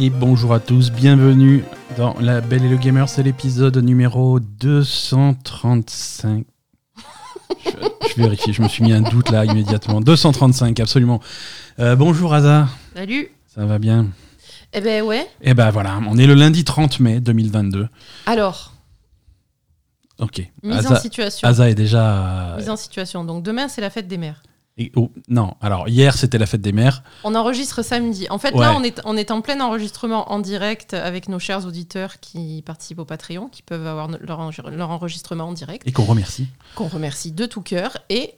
et bonjour à tous, bienvenue dans La Belle et le Gamer, c'est l'épisode numéro 235. je, je vérifie, je me suis mis un doute là immédiatement. 235, absolument. Euh, bonjour Aza, Salut. ça va bien? Eh ben ouais. Eh ben voilà, on est le lundi 30 mai 2022. Alors, Ok. mise Aza, en situation. Aza est déjà. Mise en situation. Donc demain, c'est la fête des mères. Et- oh, non, alors hier c'était la fête des mères. On enregistre samedi. En fait, Ouais. là, on est, on est en plein enregistrement en direct avec nos chers auditeurs qui participent au Patreon, qui peuvent avoir leur, en- leur enregistrement en direct, Et qu'on remercie. qu'on remercie de tout cœur. Et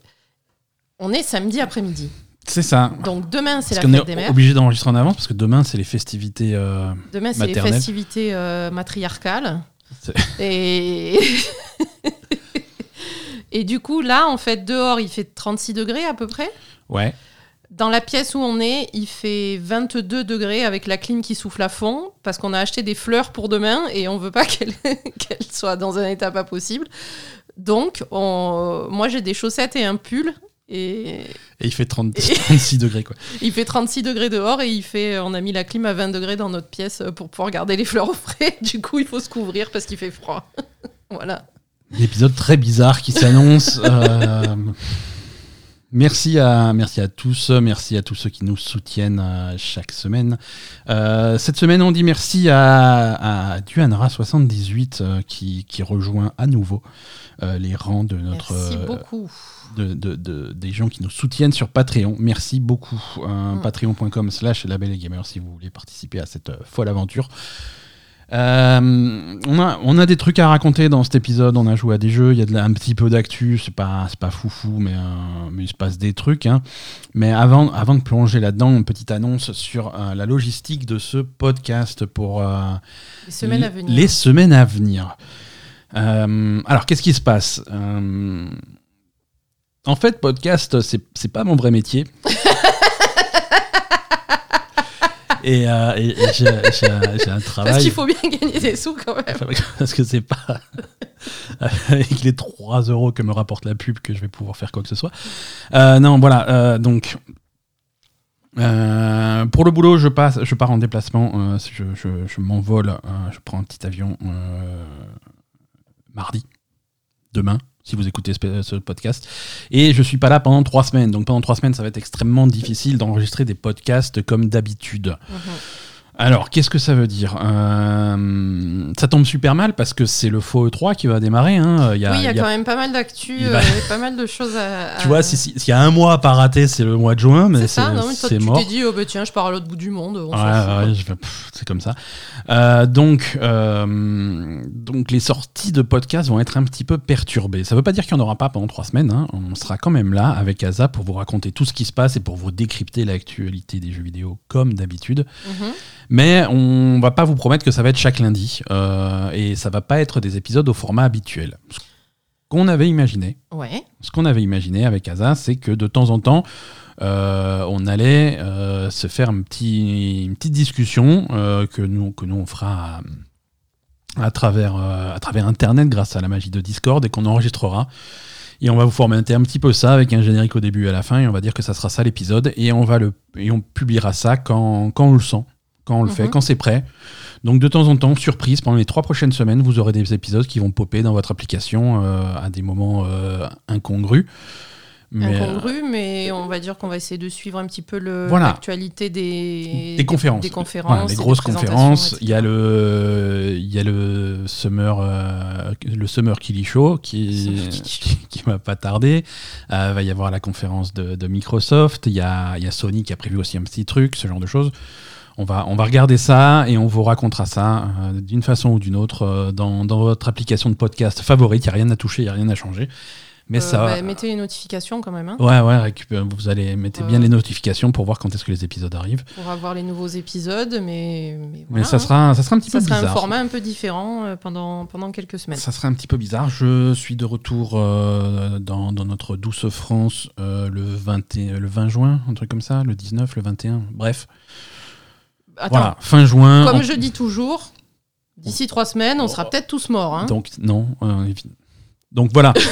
on est samedi après-midi. C'est ça. Donc demain, c'est la fête des est mères. obligé d'enregistrer en avance parce que demain c'est les festivités. euh, Demain, c'est les festivités euh, matriarcales. Et... Et du coup, là, en fait, dehors, il fait 36 degrés à peu près. Ouais. Dans la pièce où on est, il fait 22 degrés avec la clim qui souffle à fond parce qu'on a acheté des fleurs pour demain et on veut pas qu'elles soient dans un état pas possible. Donc, on- moi j'ai des chaussettes et un pull et Et il fait 30 36 degrés quoi. il fait 36 degrés dehors et il fait, on a mis la clim à 20 degrés dans notre pièce pour pouvoir garder les fleurs au frais. Du coup, il faut se couvrir parce qu'il fait froid. voilà. Un épisode très bizarre qui s'annonce. euh, Merci à, merci à tous, merci à tous ceux qui nous soutiennent euh, chaque semaine. Euh, cette semaine, on dit merci à, à Duanra78 euh, qui, qui rejoint à nouveau les rangs de notre, Merci beaucoup. de, de- de- des gens qui nous soutiennent sur Patreon. Merci beaucoup. Euh, Mm. Patreon.com slash label et gamer si vous voulez participer à cette folle aventure. Euh, on, a, on a des trucs à raconter dans cet épisode. On a joué à des jeux. Il y a de un petit peu d'actu. C'est pas, pas foufou, mais, euh, mais il se passe des trucs. hein. Mais avant, avant de plonger là-dedans, une petite annonce sur euh, la logistique de ce podcast pour Les semaines à venir. Les semaines à venir. Alors, qu'est-ce qui se passe? En fait, podcast, c'est pas mon vrai métier. et euh, et- et j'ai j'ai un- j'ai un Parce travail. qu'il faut bien gagner des sous quand même. Parce que c'est pas avec les 3 euros que me rapporte la pub que je vais pouvoir faire quoi que ce soit. Euh, non, voilà. euh, donc, euh, pour le boulot, je, passe, je pars en déplacement. euh, je je- je m'envole. euh, je prends un petit avion euh, mardi, demain. Si vous écoutez ce, podcast. Et je suis pas là pendant trois semaines. Donc pendant trois semaines, ça va être extrêmement difficile d'enregistrer des podcasts comme d'habitude. Mhm. Alors, qu'est-ce que ça veut dire Euh, Ça tombe super mal parce que c'est le faux E3 qui va démarrer. hein. Il y a- oui, il y a il y a- quand même pas mal d'actu, il euh, va- pas mal de choses à. Tu vois, si- si- s'il y a un mois à pas rater, c'est le mois de juin, mais c'est c'est ça, non, mais toi, c'est tu mort. t'es dit, oh bah tiens, je pars à l'autre bout du monde. on Ouais, ouais, c'est comme ça. Euh, donc, donc, les sorties de podcasts vont être un petit peu perturbées. Ça ne veut pas dire qu'il n'y en aura pas pendant trois semaines. hein. On sera quand même là avec Asa pour vous raconter tout ce qui se passe et pour vous décrypter l'actualité des jeux vidéo comme d'habitude. Mhm. Mais on va pas vous promettre que ça va être chaque lundi euh, et ça va pas être des épisodes au format habituel. Ce qu'on avait imaginé, Ouais. ce qu'on avait imaginé avec Asa, c'est que de temps en temps, euh, on allait euh, se faire un petit, une petite discussion que, nous, que nous on fera à, à travers, à travers Internet grâce à la magie de Discord et qu'on enregistrera. Et on va vous formater un petit peu ça avec un générique au début et à la fin et on va dire que ça sera ça l'épisode et on va le et on publiera ça quand, quand on le sent, quand on le fait, Mhm. quand c'est prêt. Donc de temps en temps, surprise, pendant les trois prochaines semaines, vous aurez des épisodes qui vont popper dans votre application euh, à des moments euh, incongrus. Mais, euh, Incongru, mais on va dire qu'on va essayer de suivre un petit peu Voilà. l'actualité des, des conférences, des Voilà, conférences, et grosses conférences. Il y a le, il y a le summer, euh, le summer Killy Show qui, qui, qui va pas tarder. Euh, Il va y avoir la conférence de, de Microsoft. Il y a, il y a Sony qui a prévu aussi un petit truc, ce genre de choses. On va, on va regarder ça et on vous racontera ça euh, d'une façon ou d'une autre euh, dans, dans votre application de podcast favorite. Il n'y a rien à toucher, il n'y a rien à changer. Mais Euh, ça. bah, mettez les notifications quand même, hein, Ouais, ouais, vous allez mettre bien les notifications pour voir quand est-ce que les épisodes arrivent. pour avoir les nouveaux épisodes, mais, mais, ça, hein. sera, ça sera un petit ça peu sera bizarre. un format un peu différent pendant, pendant quelques semaines. Ça serait un petit peu bizarre. Je suis de retour euh, dans, dans notre douce France euh, le, 20, et- le 20 juin, un truc comme ça, le 19, le 21, bref. Attends, voilà, fin juin. comme on- je dis toujours, d'ici trois semaines, on sera peut-être tous morts. hein. Donc, non. euh, donc voilà.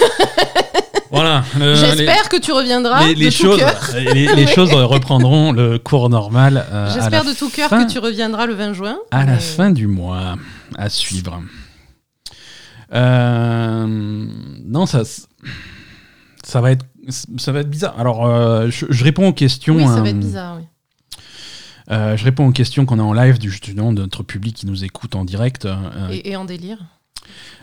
J'espère que tu reviendras les, les de tout choses, cœur. les, les choses reprendront le cours normal. euh, J'espère de tout cœur que tu reviendras le 20 juin. À la fin du mois, à suivre. Euh, non, ça, ça va être, ça va être bizarre. Alors, euh, je, je réponds aux questions. Oui, ça va être bizarre, oui. Euh, je réponds aux questions qu'on a en live du de notre public qui nous écoute en direct. euh, Et, et en délire.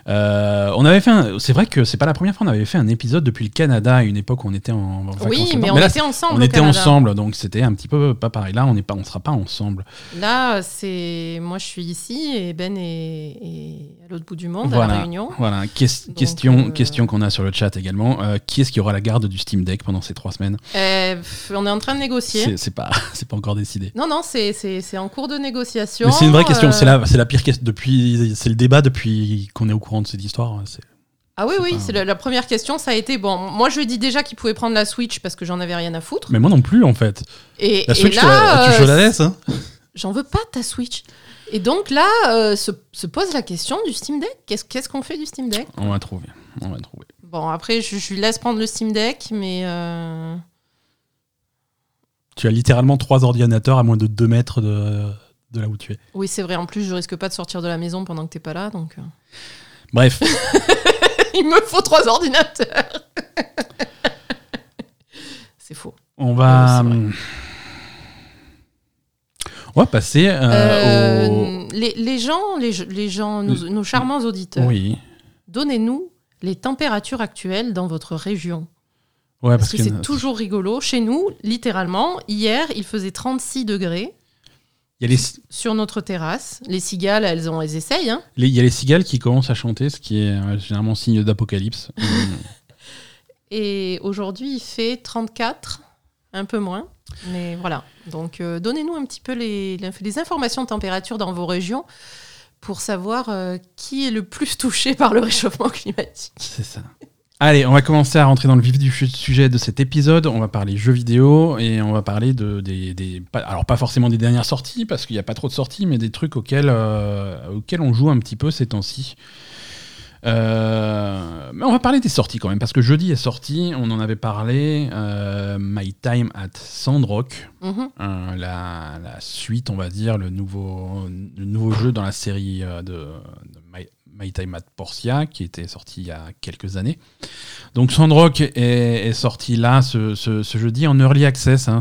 Euh, on avait fait, c'est vrai que c'est pas la première fois. On avait fait un épisode depuis le Canada à une époque où on était en, en vacances. Oui, mais on là, était ensemble. on au était Canada. ensemble, donc c'était un petit peu pas pareil. Là, on n'est pas, on sera pas ensemble. Là, c'est moi, je suis ici et Ben est, est à l'autre bout du monde, à la Réunion. Voilà, Donc, question, euh, question qu'on a sur le chat également. Euh, qui est-ce qui aura la garde du Steam Deck pendant ces trois semaines? Pff, on est en train de négocier. C'est pas, c'est pas encore décidé. Non, non, c'est en cours de négociation. C'est une vraie question. C'est la, c'est la pire question depuis. C'est le débat depuis qu'on est au courant de cette histoire. C'est- Ah oui, c'est oui, pas- c'est la, la première question. Ça a été bon. Moi, je lui ai dit déjà qu'il pouvait prendre la Switch parce que j'en avais rien à foutre. Mais moi non plus en fait. Et, La Switch, là, la, tu euh, je la laisse. Hein j'en veux pas ta Switch. Et donc là, euh, se, se pose la question du Steam Deck. Qu'est-ce qu'est-ce qu'on fait du Steam Deck? On va trouver. On va trouver. Bon, après, je, je lui laisse prendre le Steam Deck, mais euh, Tu as littéralement trois ordinateurs à moins de 2 mètres de, de là où tu es. oui, c'est vrai. En plus, je risque pas de sortir de la maison pendant que t'es pas là, donc euh. Bref, il me faut trois ordinateurs. c'est faux. on va. On va passer euh, Euh, les, les gens, les, les gens, nos, nos charmants au. auditeurs, Oui. donnez-nous les températures actuelles dans votre région. Ouais, Parce, que, c'est toujours rigolo. Chez nous, littéralement, hier, il faisait 36 degrés y, a les, sur notre terrasse. Les cigales, elles, ont, elles essayent. hein. il y a les cigales qui commencent à chanter, ce qui est euh, généralement signe d'apocalypse. Et aujourd'hui, il fait 34, un peu moins. Mais voilà. Donc, euh, donnez-nous un petit peu les, les informations de température dans vos régions pour savoir euh, qui est le plus touché par le réchauffement climatique. C'est ça. Allez, on va commencer à rentrer dans le vif du sujet de cet épisode. On va parler jeux vidéo et on va parler de des, des- pas- alors pas forcément des dernières sorties parce qu'il n'y a pas trop de sorties, mais des trucs auxquels euh, auxquels on joue un petit peu ces temps-ci. Euh, mais on va parler des sorties quand même parce que jeudi est sorti, on en avait parlé. euh, My Time at Sandrock, Mhm. la, la suite, on va dire, le nouveau, le nouveau jeu dans la série de, de My, My Time at Portia, qui était sorti il y a quelques années. Donc Sandrock est, est sorti là ce, ce- ce jeudi en early access. hein,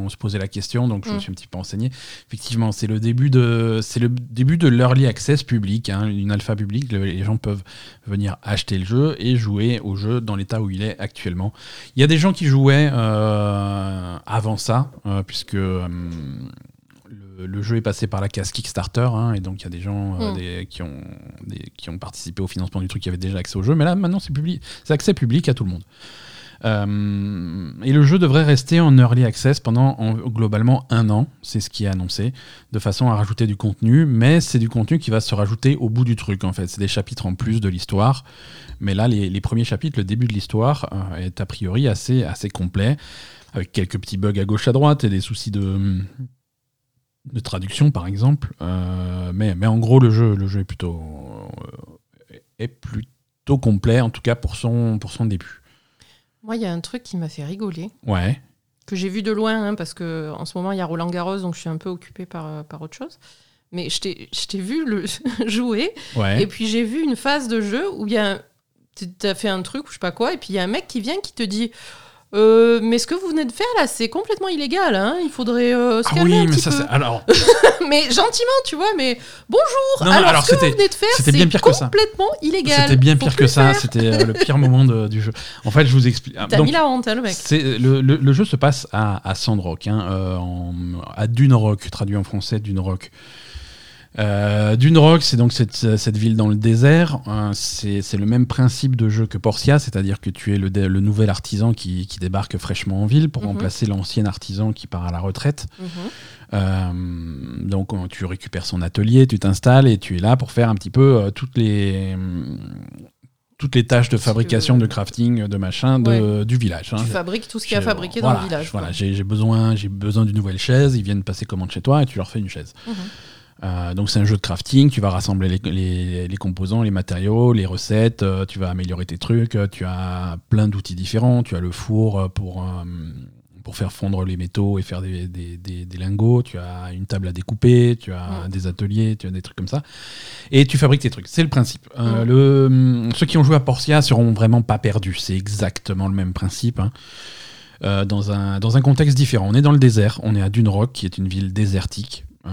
on se posait la question, donc je me Mm. suis un petit peu renseigné. Effectivement, c'est le début de, c'est le début de l'early access public, hein, une alpha publique. Le- les gens peuvent venir acheter le jeu et jouer au jeu dans l'état où il est actuellement. Il y a des gens qui jouaient euh, avant ça, euh, puisque euh, le, le jeu est passé par la case Kickstarter, hein, et donc il y a des gens euh, Mm. des- qui, ont, des- qui ont participé au financement du truc, qui avaient déjà accès au jeu, mais là maintenant c'est public, c'est accès public à tout le monde. Euh, et le jeu devrait rester en early access pendant en- globalement un an, c'est ce qui est annoncé, de façon à rajouter du contenu, mais c'est du contenu qui va se rajouter au bout du truc en fait. C'est des chapitres en plus de l'histoire, mais là les, les premiers chapitres, le début de l'histoire euh, est a priori assez, assez complet, avec quelques petits bugs à gauche à droite et des soucis de, de traduction par exemple, Euh, mais, mais en gros le jeu, le jeu est plutôt, euh, est plutôt complet, en tout cas pour son, pour son début. Moi, il y a un truc qui m'a fait rigoler, Ouais. que j'ai vu de loin, hein, parce que en ce moment, il y a Roland Garros, donc je suis un peu occupée par, euh, par autre chose. Mais je t'ai vu le jouer, Ouais. et puis j'ai vu une phase de jeu où il y a t'as fait un truc ou je sais pas quoi, et puis il y a un mec qui vient qui te dit Euh, mais ce que vous venez de faire là, c'est complètement illégal. Hein il faudrait euh, se Ah calmer oui, un mais petit ça, peu. c'est- alors, mais gentiment, tu vois. Mais bonjour. Non, alors, alors ce que c'était- vous venez de faire, c'était c'est bien pire que ça. complètement illégal. c'était bien pire que ça. C'était euh, le pire moment de- du jeu. En fait, je vous explique. T'as mis la honte, hein, le mec. le, le- le jeu se passe à, à Sandrock, hein, euh, en- à Dune Rock, traduit en français Dune Rock. Euh, Dune Rock, c'est donc cette, cette ville dans le désert. Euh, c'est le même principe de jeu que Portia, c'est-à-dire que tu es le, le nouvel artisan qui, qui débarque fraîchement en ville pour Mhm. remplacer l'ancien artisan qui part à la retraite. Mhm. Euh, donc on- tu récupères son atelier, tu t'installes et tu es là pour faire un petit peu euh, toutes les hum, toutes les tâches de fabrication, de crafting, de machin de, du village. hein. Tu fabriques tout ce qu'il y a fabriqué voilà, dans le village. Voilà, j'ai besoin, besoin d'une nouvelle chaise. Ils viennent passer commande chez toi et tu leur fais une chaise. Mhm. Euh, donc c'est un jeu de crafting, tu vas rassembler les, les- les composants, les matériaux, les recettes, euh, tu vas améliorer tes trucs, euh, tu as plein d'outils différents, tu as le four pour, euh, pour faire fondre les métaux et faire des, des- des- des lingots, tu as une table à découper, tu as des ateliers, tu as des trucs comme ça, et tu fabriques tes trucs. C'est le principe. Le, ceux qui ont joué à Portia seront vraiment pas perdus, c'est exactement le même principe. hein. Euh, dans, un, dans un contexte différent. On est dans le désert, on est à Dune Rock, qui est une ville désertique. Euh,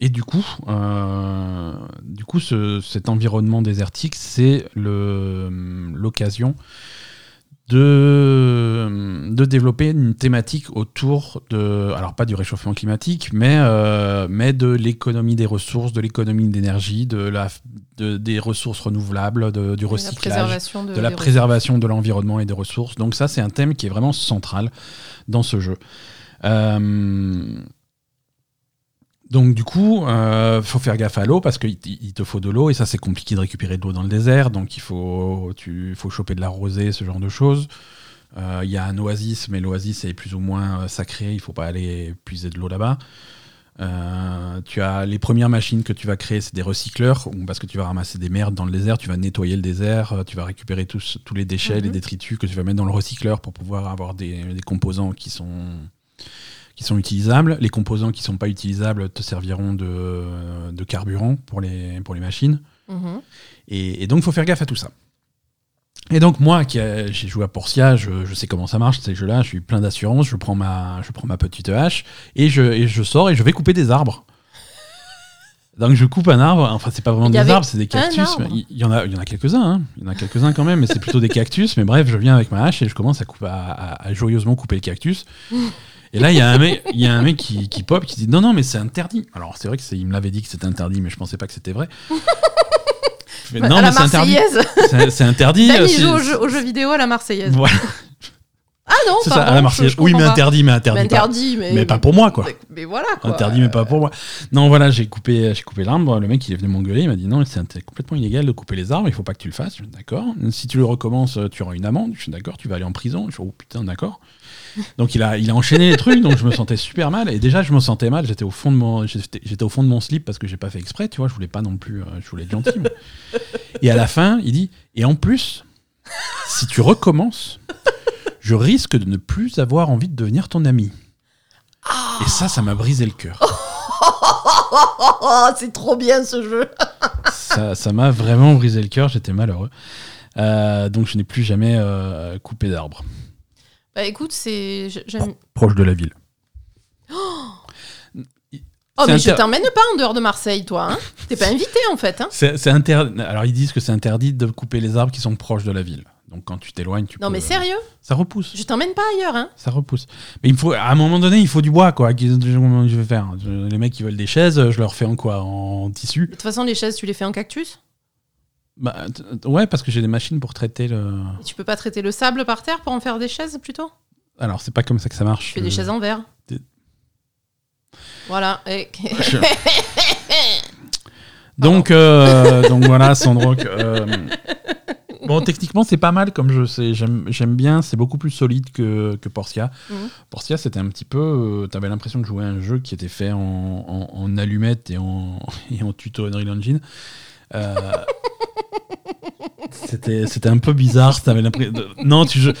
et du coup, euh, du coup ce- cet environnement désertique, c'est le- l'occasion de, de développer une thématique autour de, alors pas du réchauffement climatique, mais, euh, mais de l'économie des ressources, de l'économie d'énergie, de la, de, des ressources renouvelables, de- du La recyclage préservation de, de la préservation de l'environnement et des ressources. Donc ça, c'est un thème qui est vraiment central dans ce jeu. Euh, donc du coup, euh, faut faire gaffe à l'eau parce qu'il il te faut de l'eau et ça c'est compliqué de récupérer de l'eau dans le désert. Donc il faut, tu, faut choper de la rosée, ce genre de choses. Euh, Il y a un oasis, mais l'oasis est plus ou moins euh, sacré. Il faut pas aller puiser de l'eau là-bas. Euh, tu as les premières machines que tu vas créer, c'est des recycleurs, parce que tu vas ramasser des merdes dans le désert, tu vas nettoyer le désert, tu vas récupérer tous, tous les déchets, Mhm. les détritus que tu vas mettre dans le recycleur pour pouvoir avoir des, des composants qui sont, qui sont utilisables. Les composants qui sont pas utilisables te serviront de, de carburant pour les, pour les machines. Mhm. Et, et donc, il faut faire gaffe à tout ça. Et donc, moi, qui ai- j'ai joué à Portia, je, je sais comment ça marche, ces jeux-là, je suis plein d'assurance, je prends ma, je prends ma petite hache et je, et je sors et je vais couper des arbres. Donc, je coupe un arbre, enfin, c'est pas vraiment des arbres, c'est des cactus. Il y, en a, il y en a quelques-uns, hein. il y en a quelques-uns quand même, mais c'est plutôt des cactus. Mais bref, je viens avec ma hache et je commence à, couper, à, à- à joyeusement couper le cactus. Et là, il y a un mec, il y a un mec qui, qui pop, qui dit non, non, mais c'est interdit. Alors, c'est vrai qu'il me l'avait dit que c'était interdit, mais je pensais pas que c'était vrai. Fais, non, mais c'est interdit. C'est interdit. Dany euh, c'est- joue aux jeux, aux jeux vidéo à la Marseillaise. Voilà, Ah non, c'est ça, à la Marseillaise. je Oui, mais pas. interdit, mais interdit. Mais pas. interdit, mais, Mais pas pour moi, quoi. Mais, mais voilà quoi. Interdit, mais pas pour moi. Non, voilà, j'ai coupé, j'ai coupé l'arbre. Le mec, il est venu m'engueuler. Il m'a dit non, c'est complètement illégal de couper les arbres. Il faut pas que tu le fasses. Je suis d'accord. Si tu le recommences, tu auras une amende. Je suis d'accord. Tu vas aller en prison. Je suis oh putain, d'accord. Donc il a, il a enchaîné les trucs. Donc je me sentais super mal. Et déjà, je me sentais mal. J'étais au fond de mon, j'étais au fond de mon slip parce que j'ai pas fait exprès. Tu vois, je voulais pas non plus. euh, je voulais être gentil. Et à la fin, il dit et en plus, si tu recommences, je risque de ne plus avoir envie de devenir ton ami. Et ça, ça m'a brisé le cœur. C'est trop bien ce jeu. ça ça m'a vraiment brisé le cœur, j'étais malheureux. Euh, donc je n'ai plus jamais euh, coupé d'arbre Bah écoute, c'est j'aime. proche de la ville. Oh C'est mais je t'emmène pas en dehors de Marseille, toi. Hein T'es pas invité en fait. Hein C'est c'est inter- Alors ils disent que c'est interdit de couper les arbres qui sont proches de la ville. Donc quand tu t'éloignes, tu non peux- mais sérieux, Ça repousse, je t'emmène pas ailleurs. Hein ça repousse. Mais il faut, à un moment donné, il faut du bois quoi. Qu'est-ce que je vais faire? Les mecs qui veulent des chaises, je leur fais en quoi? En tissu? De toute façon, les chaises, tu les fais en cactus? Bah ouais, parce que j'ai des machines pour traiter le. Et tu peux pas traiter le sable par terre pour en faire des chaises plutôt? Alors c'est pas comme ça que ça marche. Tu fais des Euh, chaises en verre. des- Voilà. Et... Je- Donc, euh, donc voilà, Sandrock. euh, Bon, techniquement, c'est pas mal comme jeu. J'aime bien. C'est beaucoup plus solide que, que Portia. Mhm. Portia, c'était un petit peu. euh, T'avais l'impression de jouer à un jeu qui était fait en, en, en allumette et en, et en tuto Unreal Engine. Euh, c'était c'était un peu bizarre. T'avais l'impression. de- Non, tu joues.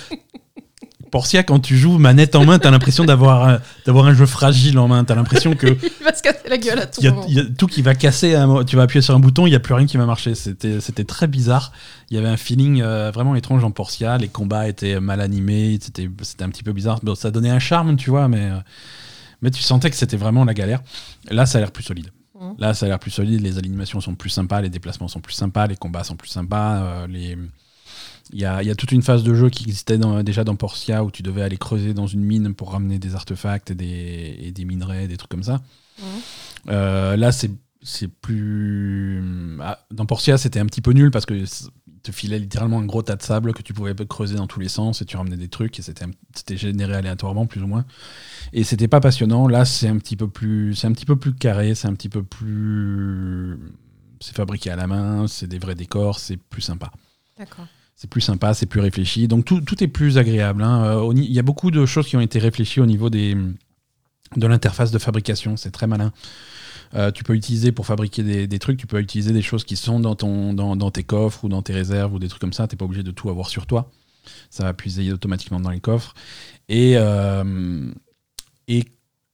Portia, quand tu joues manette en main, t'as l'impression d'avoir un- d'avoir un jeu fragile en main. T'as l'impression que Il va se casser la gueule à tout il y, a, moment. il y a tout qui va casser. à un moment. Tu vas appuyer sur un bouton, il n'y a plus rien qui va marcher. C'était c'était très bizarre. Il y avait un feeling euh, vraiment étrange en Portia. Les combats étaient mal animés. C'était c'était un petit peu bizarre. Bon, ça donnait un charme, tu vois, mais, euh, mais tu sentais que c'était vraiment la galère. Là, ça a l'air plus solide. Mhm. Là, ça a l'air plus solide. Les animations sont plus sympas, les déplacements sont plus sympas, les combats sont plus sympas. euh, les... Il y, a, il y a toute une phase de jeu qui existait dans- déjà dans Portia où tu devais aller creuser dans une mine pour ramener des artefacts et des, et des minerais, des trucs comme ça. Mhm. Euh, là, c'est c'est plus. Ah, dans Portia, c'était un petit peu nul parce que te filait littéralement un gros tas de sable que tu pouvais creuser dans tous les sens et tu ramenais des trucs et c'était généré aléatoirement plus ou moins. Et c'était pas passionnant. Là, c'est un petit peu plus, c'est un petit peu plus carré, c'est un petit peu plus, c'est fabriqué à la main, c'est des vrais décors, c'est plus sympa. D'accord. C'est plus sympa, c'est plus réfléchi. Donc tout, tout est plus agréable. hein. Euh, Il y a beaucoup de choses qui ont été réfléchies au niveau des, de l'interface de fabrication. C'est très malin. Euh, tu peux utiliser pour fabriquer des, trucs, tu peux utiliser des choses qui sont dans, ton, dans, tes coffres ou dans tes réserves ou des trucs comme ça. T'es pas obligé de tout avoir sur toi. Ça va puiser automatiquement dans les coffres. Et, euh, et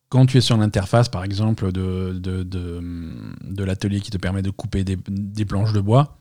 quand tu es sur l'interface, par exemple, de, de, de, l'atelier qui te permet de couper des, des planches de bois,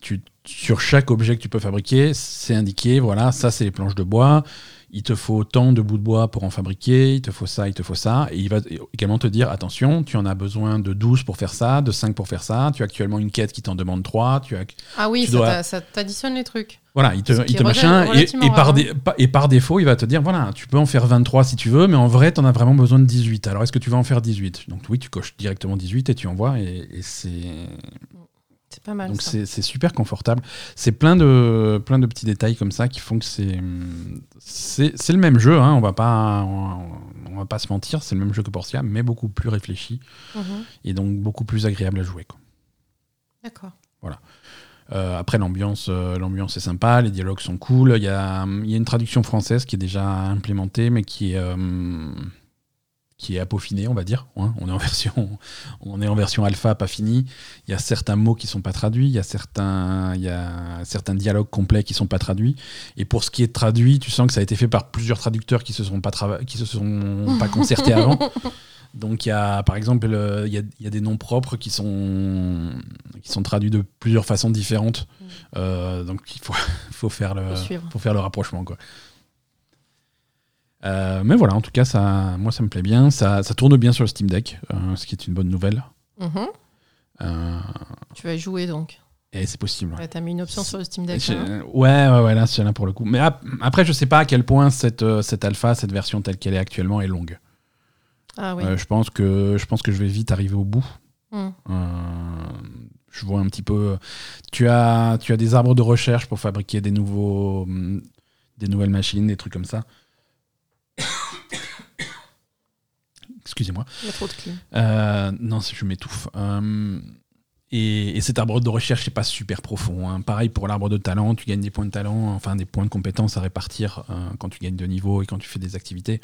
tu, sur chaque objet que tu peux fabriquer, c'est indiqué, voilà, ça c'est les planches de bois, il te faut tant de bouts de bois pour en fabriquer, il te faut ça, il te faut ça, et il va également te dire, attention, tu en as besoin de 12 pour faire ça, de 5 pour faire ça, tu as actuellement une quête qui t'en demande 3, tu as... Ah oui, Tu ça dois- t'additionne les trucs. Voilà, il te, il machin, et, relativement et par rare, dé- pa- et par défaut, il va te dire, voilà, tu peux en faire 23 si tu veux, mais en vrai, tu en as vraiment besoin de 18. Alors, est-ce que tu vas en faire 18 Donc oui, tu coches directement 18 et tu envoies, et, et c'est... C'est pas mal. Donc c'est super confortable. C'est plein de, plein de petits détails comme ça qui font que c'est c'est le même jeu. Hein, on va pas on, on va pas se mentir, c'est le même jeu que Portia, mais beaucoup plus réfléchi Mhm. et donc beaucoup plus agréable à jouer. D'accord. Euh, après l'ambiance, euh, l'ambiance est sympa, les dialogues sont cool. Il y a, y a une traduction française qui est déjà implémentée, mais qui est euh, qui est à peaufiner, on va dire. hein. On est en version, on est en version alpha, pas fini. Il y a certains mots qui sont pas traduits, il y a certains, il y a certains dialogues complets qui sont pas traduits. Et pour ce qui est traduit, tu sens que ça a été fait par plusieurs traducteurs qui se sont pas qui se sont pas concertés avant. Donc il y a, par exemple, euh, il y, a, il y a des noms propres qui sont qui sont traduits de plusieurs façons différentes. Mm. Euh, donc il faut, faut faire le faut faire le rapprochement quoi. Euh, mais voilà, en tout cas, ça, moi ça me plaît bien. Ça, ça tourne bien sur le Steam Deck, euh, ce qui est une bonne nouvelle. Mhm. Euh, Tu vas y jouer donc. et c'est possible. ouais. Ouais, T'as mis une option sur le Steam Deck. Je- hein. ouais, ouais, ouais, là, c'est là pour le coup. Mais ap- après, je sais pas à quel point cette, euh, cette alpha, cette version telle qu'elle est actuellement, est longue. Ah oui. Euh, je, pense que, je pense que je vais vite arriver au bout. Mm. Euh, je vois un petit peu. Tu as, tu as des arbres de recherche pour fabriquer des, nouveaux, hum, des nouvelles machines, des trucs comme ça. Excusez-moi. Il y a trop de clim. Euh, non, je m'étouffe. Euh, et, et cet arbre de recherche n'est pas super profond. hein. Pareil pour l'arbre de talent, tu gagnes des points de talent, enfin des points de compétences à répartir euh, quand tu gagnes de niveau et quand tu fais des activités.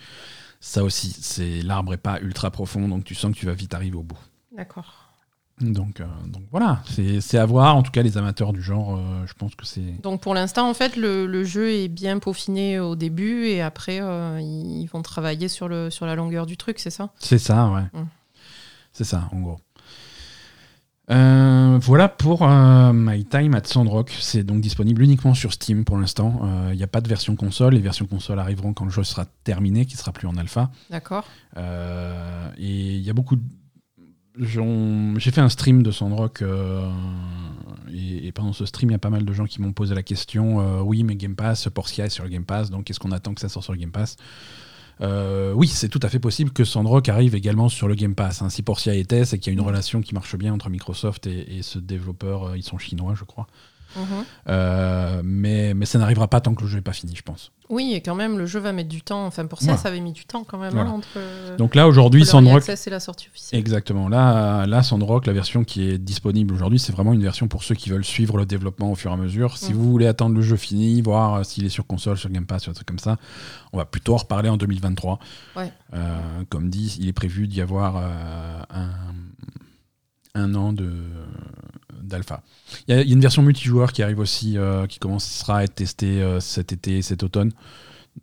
Ça aussi, c'est l'arbre est pas ultra profond, donc tu sens que tu vas vite arriver au bout. D'accord. Donc, euh, donc voilà, c'est à voir. En tout cas, les amateurs du genre, euh, je pense que c'est. Donc pour l'instant, en fait, le, le jeu est bien peaufiné au début et après, euh, ils vont travailler sur, le, sur la longueur du truc, c'est ça? C'est ça, ouais. Mm. C'est ça, en gros. Euh, voilà pour euh, My Time at Sandrock. C'est donc disponible uniquement sur Steam pour l'instant. Euh, Il n'y a pas de version console. Les versions console arriveront quand le jeu sera terminé, qui sera plus en alpha. D'accord. Et il y a beaucoup de... J'ai fait un stream de Sandrock euh, et, pendant ce stream, il y a pas mal de gens qui m'ont posé la question euh, oui, mais Game Pass, Portia est sur le Game Pass, donc est-ce qu'on attend que ça sorte sur le Game Pass? Euh, Oui, c'est tout à fait possible que Sandrock arrive également sur le Game Pass. hein. Si Portia était, c'est qu'il y a une relation qui marche bien entre Microsoft et, ce développeur. Ils sont chinois, je crois. Euh, mais, mais ça n'arrivera pas tant que le jeu n'est pas fini, je pense. Oui, et quand même, le jeu va mettre du temps. Enfin, pour ça, Voilà. ça avait mis du temps quand même Voilà. hein, entre, euh, Donc là, aujourd'hui, Sandrock. access et la sortie officielle. Exactement. Là, là, Sandrock, la version qui est disponible aujourd'hui, c'est vraiment une version pour ceux qui veulent suivre le développement au fur et à mesure. Si Mhm. vous voulez attendre le jeu fini, voir euh, s'il est sur console, sur Game Pass, sur un truc comme ça, on va plutôt en reparler en 2023. Ouais. Euh, comme dit, il est prévu d'y avoir euh, un, un an de d'alpha. Il y, a- il y a une version multijoueur qui arrive aussi, euh, qui commencera à être testée euh, cet été et cet automne.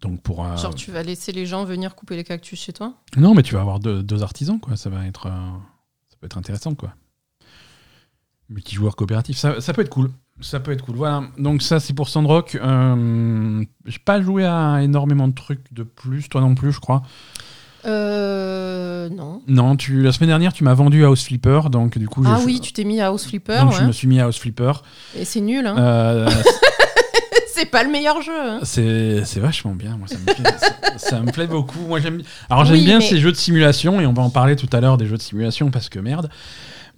Donc pour euh, Genre, tu vas laisser les gens venir couper les cactus chez toi? Non, mais tu vas avoir deux, deux artisans, quoi. Ça va être, ça peut être intéressant, quoi. Multijoueur coopératif, ça, ça peut être cool. Ça peut être cool. Voilà. Donc ça, c'est pour Sandrock. J'ai pas joué à énormément de trucs de plus, toi non plus, je crois. Euh. Non. Non, tu la semaine dernière, tu m'as vendu House Flipper, donc du coup, Ah oui, tu t'es mis à House Flipper, donc je me suis mis à House Flipper. Et c'est nul, hein. Euh, c'est pas le meilleur jeu. hein. c'est c'est vachement bien. Moi, ça me plaît, ça, ça me plaît beaucoup. Moi, j'aime. Alors, j'aime Oui, bien mais- ces jeux de simulation et on va en parler tout à l'heure des jeux de simulation parce que merde.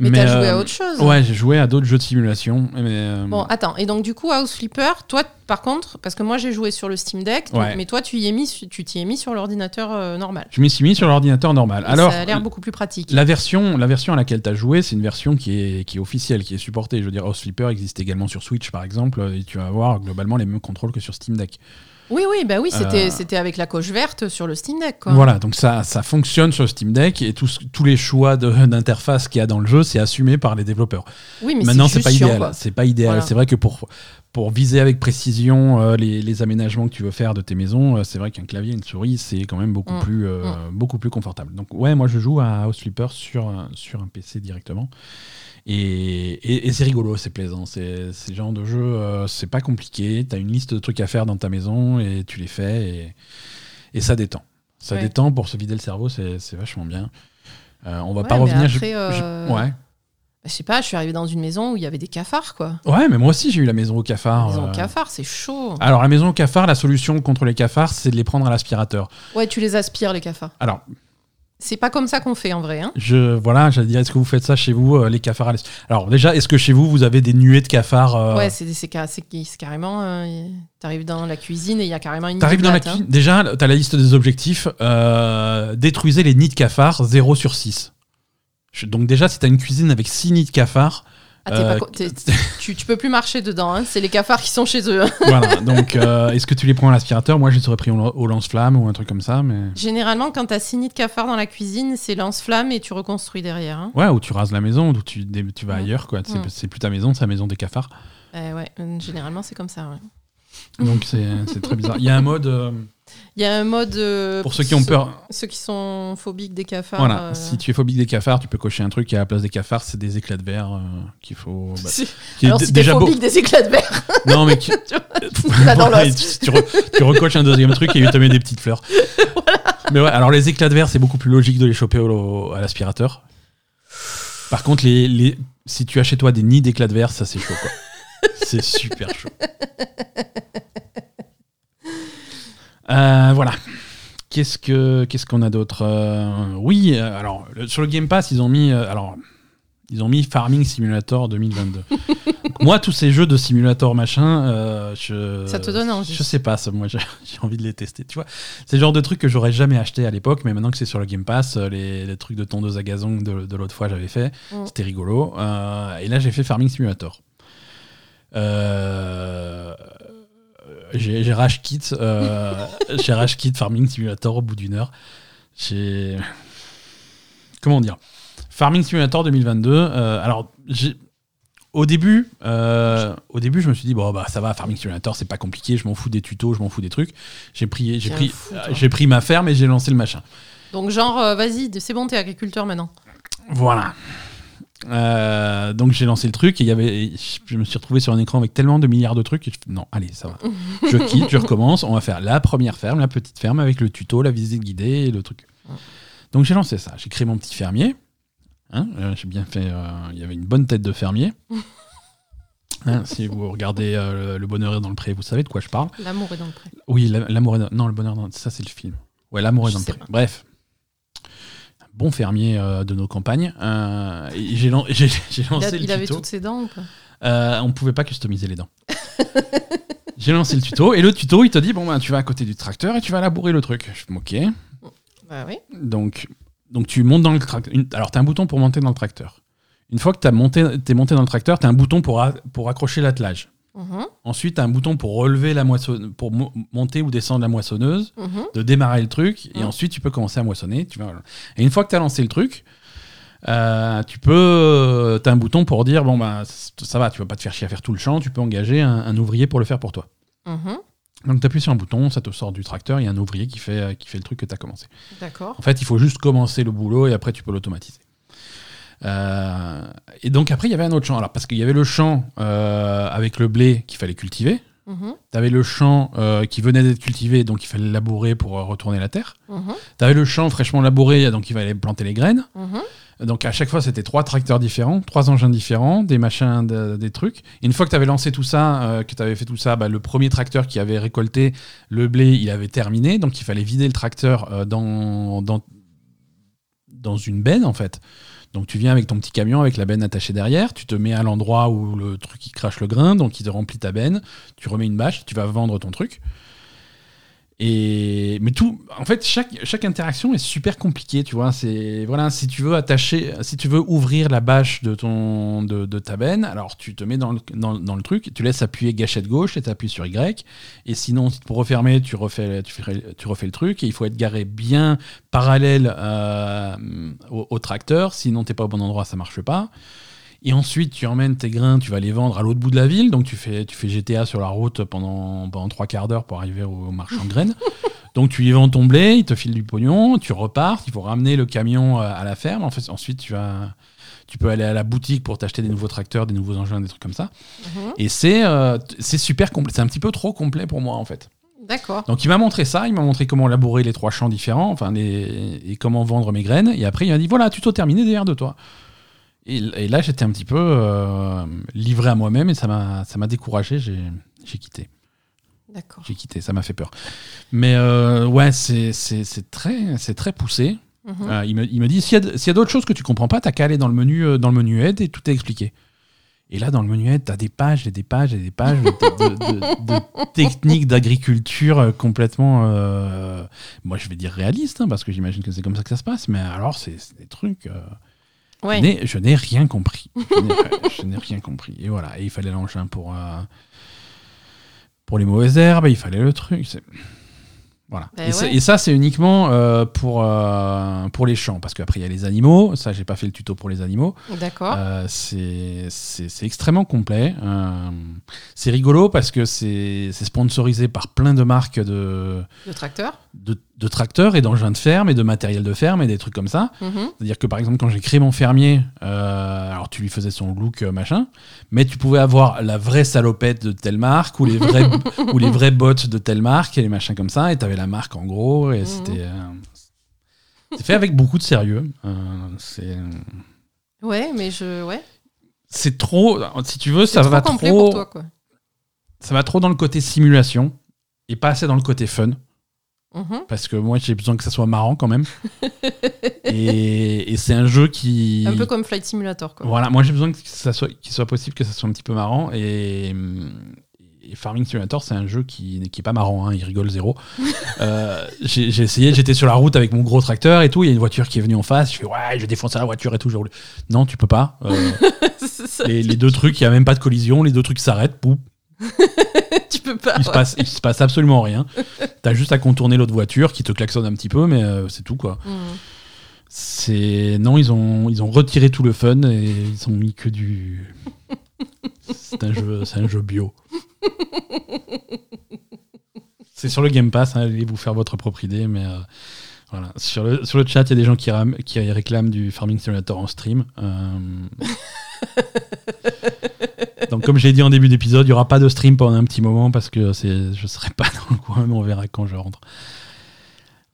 Mais, t'as joué euh, à autre chose. Ouais, j'ai joué à d'autres jeux de simulation. Mais, euh, Bon, attends. Et donc, du coup, House Flipper, toi, par contre, parce que moi j'ai joué sur le Steam Deck, donc- Ouais. mais toi tu y es mis, tu t'y es mis sur l'ordinateur euh, normal. Je m'y suis mis sur l'ordinateur normal. Et Alors, ça a l'air beaucoup plus pratique. La version, la version à laquelle tu as joué, c'est une version qui est, qui est officielle, qui est supportée. Je veux dire, House Flipper existe également sur Switch, par exemple, et tu vas avoir globalement les mêmes contrôles que sur Steam Deck. Oui, oui, bah oui, c'était Euh, c'était avec la coche verte sur le Steam Deck. Quoi. Voilà, donc ça, ça fonctionne sur Steam Deck et tous, tous les choix de- d'interface qu'il y a dans le jeu, c'est assumé par les développeurs. Oui, mais Maintenant, c'est pas idéal. C'est pas idéal. Voilà. C'est vrai que pour, pour viser avec précision euh, les, les aménagements que tu veux faire de tes maisons, euh, c'est vrai qu'un clavier et une souris, c'est quand même beaucoup, Mm. plus, euh, beaucoup plus confortable. Donc, ouais, moi, je joue à House Flipper sur, sur un PC directement. Et, et- et c'est rigolo, c'est plaisant. C'est le genre de jeu, euh, c'est pas compliqué. Tu as une liste de trucs à faire dans ta maison et tu les fais et, et ça détend. Ça Ouais. détend pour se vider le cerveau, c'est vachement bien. Euh, on va Ouais, pas revenir. après, j'ai- euh, Ouais. Je sais pas, je suis arrivée dans une maison où il y avait des cafards, quoi. ouais, mais moi aussi j'ai eu la maison au cafard. Maison euh. cafards, c'est chaud. Alors la maison au cafard, la solution contre les cafards, c'est de les prendre à l'aspirateur. Ouais, tu les aspires, les cafards. Alors, C'est pas comme ça qu'on fait en vrai. Hein. je voilà, j'allais dire, est-ce que vous faites ça chez vous, euh, les cafards à l'as- Alors déjà, est-ce que chez vous, vous avez des nuées de cafards euh, Ouais, c'est c'est ca- c'est c'est carrément. euh, T'arrives dans la cuisine et il y a carrément une. T'arrives dans la hein. cuisine. Déjà, t'as la liste des objectifs. détruisez les nids de cafards, 0 sur 6. Je- Donc déjà, si t'as une cuisine avec 6 nids de cafards, Ah, euh, pas tu, tu peux plus marcher dedans. hein. C'est les cafards qui sont chez eux. hein. voilà. Donc, euh, est-ce que tu les prends à l'aspirateur? Moi, je les aurais pris au, au lance-flamme ou un truc comme ça, mais... Généralement, quand t'as six nids de cafards dans la cuisine, c'est lance-flamme et tu reconstruis derrière. hein. Ouais, ou tu rases la maison, ou tu, tu vas ailleurs, quoi. C'est plus ta maison, c'est la maison des cafards. Euh, ouais, euh, généralement, c'est comme ça. ouais. Donc, c'est très bizarre. Il y a un mode, euh, Il y a un mode. euh, pour ceux qui ont peur, Ceux qui sont phobiques des cafards. voilà, euh, si tu es phobique des cafards, tu peux cocher un truc et à la place des cafards, c'est des éclats de verre qu'il faut... bah, si- qui Alors, si t'es beau. phobique des éclats de verre, Non, mais qui- là dans tu, tu re- tu recoches un deuxième truc et il te met des petites fleurs. Mais ouais, alors les éclats de verre, c'est beaucoup plus logique de les choper au- au- à l'aspirateur. Par contre, les, les- si tu as chez toi des nids d'éclats de verre, ça c'est chaud quoi. C'est super chaud. Euh, voilà. Qu'est-ce que qu'est-ce qu'on a d'autre Euh, Oui, euh, alors le- sur le Game Pass, ils ont mis euh, alors ils ont mis Farming Simulator 2022. Donc, moi, tous ces jeux de simulator machin, euh, je Ça te donne envie. Je sais pas, ça, moi j'ai j'ai envie de les tester. Tu vois, c'est le genre de truc que j'aurais jamais acheté à l'époque, mais maintenant que c'est sur le Game Pass, euh, les, les trucs de tondeuse à gazon de, de l'autre fois j'avais fait, Mm. c'était rigolo. Euh, et là j'ai fait Farming Simulator. Euh, j'ai rage quit, euh, j'ai rage quit Farming Simulator au bout d'une heure. J'ai comment dire? Farming Simulator 2022. euh, alors au début, euh, au début, je me suis dit bon bah ça va, Farming Simulator, c'est pas compliqué, je m'en fous des tutos, je m'en fous des trucs. J'ai pris, j'ai pris, j'ai pris ma ferme et j'ai lancé le machin. Donc, genre, euh, vas-y, c'est bon, t'es agriculteur maintenant. Voilà. Euh, donc j'ai lancé le truc et il y avait, je me suis retrouvé sur un écran avec tellement de milliards de trucs. Et je fais, non, allez, ça va. je quitte, je recommence. On va faire la première ferme, la petite ferme avec le tuto, la visite guidée et le truc. Donc j'ai lancé ça. J'ai créé mon petit fermier. Hein, euh, j'ai bien fait. euh, Il y avait une bonne tête de fermier. Hein, si vous regardez le, bonheur est dans le pré, vous savez de quoi je parle. L'amour est dans le pré. Oui, la- l'amour est dans... Non, le bonheur dans... Ça, c'est le film. Ouais, l'amour est dans le pré. pas. Bref. Bon fermier euh, de nos campagnes. Euh, et j'ai lan- j'ai- j'ai Il, lancé a- le il avait tuto. toutes ses dents ou pas? Euh, on pouvait pas customiser les dents. j'ai lancé le tuto. Et le tuto, il te dit bon, ben, tu vas à côté du tracteur et tu vas labourer le truc. Je fais, ok. Bah oui. Donc, donc tu montes dans le tracteur. Alors, tu as un bouton pour monter dans le tracteur. Une fois que tu monté, es monté dans le tracteur, tu as un bouton pour, a- pour accrocher l'attelage. Mhm, Ensuite, tu as un bouton pour relever la moissonneuse, pour mo- monter ou descendre la moissonneuse, mhm. de démarrer le truc, et Mhm. ensuite tu peux commencer à moissonner. Tu vas, Et une fois que tu as lancé le truc, euh, tu peux. Tu as un bouton pour dire bon, bah, ça va, tu vas pas te faire chier à faire tout le champ, tu peux engager un, un ouvrier pour le faire pour toi. Mhm. Donc tu appuies sur un bouton, ça te sort du tracteur, il y a un ouvrier qui fait, qui fait le truc que tu as commencé. D'accord. En fait, il faut juste commencer le boulot et après tu peux l'automatiser. Euh, et donc après, il y avait un autre champ. Alors, parce qu'il y avait le champ euh, avec le blé qu'il fallait cultiver. Mhm, Tu avais le champ euh, qui venait d'être cultivé, donc il fallait labourer pour retourner la terre. mhm, Tu avais le champ fraîchement labouré, donc il fallait planter les graines. mhm. Donc à chaque fois, c'était trois tracteurs différents, trois engins différents, des machins, de- des trucs. Et une fois que tu avais lancé tout ça, euh, que tu avais fait tout ça, bah, le premier tracteur qui avait récolté le blé, il avait terminé. Donc il fallait vider le tracteur euh, dans, dans, dans une benne, en fait. Donc tu viens avec ton petit camion avec la benne attachée derrière, tu te mets à l'endroit où le truc crache le grain, donc il te remplit ta benne, tu remets une bâche, tu vas vendre ton truc. Et mais tout, en fait, chaque, interaction est super compliquée, tu vois. C'est voilà, si tu veux attacher, si tu veux ouvrir la bâche de ton de, ta benne, alors tu te mets dans le, truc, tu laisses appuyer gâchette gauche et tu appuies sur Y. Et sinon, pour refermer, tu refais, tu fais, tu refais le truc. Et il faut être garé bien parallèle euh, au, au tracteur, sinon t'es pas au bon endroit, ça marche pas. Et ensuite, tu emmènes tes grains, tu vas les vendre à l'autre bout de la ville. Donc, tu fais, tu fais GTA sur la route pendant, pendant trois quarts d'heure pour arriver au marchand de graines. Donc, tu y vends ton blé, il te file du pognon, tu repars, il faut ramener le camion euh, à la ferme. En fait, ensuite, tu, vas, tu peux aller à la boutique pour t'acheter des nouveaux tracteurs, des nouveaux engins, des trucs comme ça. Mhm. Et c'est euh, c'est super complet. C'est un petit peu trop complet pour moi, en fait. D'accord. Donc il m'a montré ça, il m'a montré comment labourer les trois champs différents, enfin les- et comment vendre mes graines. Et après il m'a dit voilà, tuto terminé derrière de toi. Et, et là j'étais un petit peu euh, livré à moi-même et ça m'a découragé. J'ai quitté, D'accord. j'ai quitté, ça m'a fait peur. Mais euh, ouais c'est très très poussé. Mhm. Euh, il, me, il me dit s'il y a, d'autres choses que tu comprends pas, t'as qu'à aller dans le menu dans le menu aide et tout est expliqué. Et là, dans le menu aide, t'as des pages et des pages et des pages de, de- de- de techniques d'agriculture complètement, euh, moi je vais dire réalistes, hein, parce que j'imagine que c'est comme ça que ça se passe, mais alors c'est des trucs. Ouais. je n'ai- rien compris. Je n'ai- rien compris. Et voilà, et il fallait l'engin pour, euh, pour les mauvaises herbes, il fallait le truc. Voilà. Ben et, ça- ouais. et ça, c'est uniquement euh, pour, euh, pour les champs, parce qu'après, il y a les animaux. Ça, j'ai pas fait le tuto pour les animaux. D'accord. Euh, c'est extrêmement complet. C'est rigolo parce que c'est sponsorisé par plein de marques de, de, de tracteurs et d'engins de ferme et de matériel de ferme et des trucs comme ça. Mhm. C'est-à-dire que par exemple, quand j'ai créé mon fermier, euh, alors tu lui faisais son look euh, machin, mais tu pouvais avoir la vraie salopette de telle marque ou les vrais, ou les vraies bottes de telle marque et les machins comme ça, et tu avais la marque en gros, et Mhm. c'était. euh, c'est fait avec beaucoup de sérieux. C'est. Ouais, mais je. Ouais. C'est trop, si tu veux, ça trop va trop, pour toi, quoi. ça va trop dans le côté simulation et pas assez dans le côté fun. Mhm. Parce que moi, j'ai besoin que ça soit marrant quand même. et et c'est un jeu qui. Un peu comme Flight Simulator, quoi. Voilà, moi j'ai besoin que ça soit, qu'il soit possible que ça soit un petit peu marrant. Et, et Farming Simulator, c'est un jeu qui, qui est pas marrant, hein, il rigole zéro. Euh, j'ai j'ai essayé, j'étais sur la route avec mon gros tracteur et tout. Il y a une voiture qui est venue en face. Je fais ouais, je vais défoncer la voiture et tout. roule. Non, tu peux pas. Euh, ça. les, les deux trucs, il y a même pas de collision. Les deux trucs s'arrêtent. Pouf, tu peux pas. il se ouais. passe, il se passe absolument rien. T'as juste à contourner l'autre voiture qui te klaxonne un petit peu, mais euh, c'est tout quoi. Mhm. C'est non, ils ont ils ont retiré tout le fun et ils ont mis que du. C'est un jeu, c'est un jeu bio. C'est sur le Game Pass, hein, allez vous faire votre propre idée, mais euh, voilà. Sur le sur le chat, il y a des gens qui, ram- qui réclament du Farming Simulator en stream. Euh, Donc comme j'ai dit en début d'épisode, il y aura pas de stream pendant un petit moment parce que je serai pas dans le coin, mais on verra quand je rentre.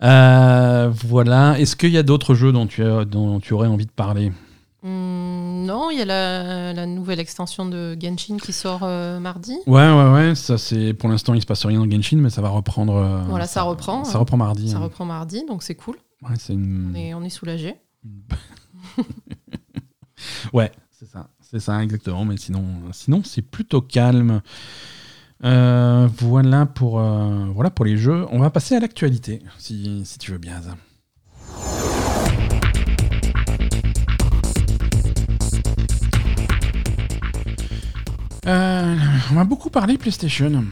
Euh, voilà. Est-ce qu'il y a d'autres jeux dont tu, as- dont tu aurais envie de parler? Hmm, non, il y a la, la nouvelle extension de Genshin qui sort euh, mardi. Ouais, ouais, ouais. Ça, c'est pour l'instant, il se passe rien dans Genshin, mais ça va reprendre. euh, Voilà, ça reprend, Ça hein. reprend mardi. Ça hein. reprend mardi, donc c'est cool. Ouais, c'est une. On est, on est soulagé. Ouais, c'est ça. C'est ça, exactement. Mais sinon, sinon c'est plutôt calme. Euh, voilà, pour, euh, voilà pour les jeux. On va passer à l'actualité, si, si tu veux bien. Euh, on m'a beaucoup parlé PlayStation.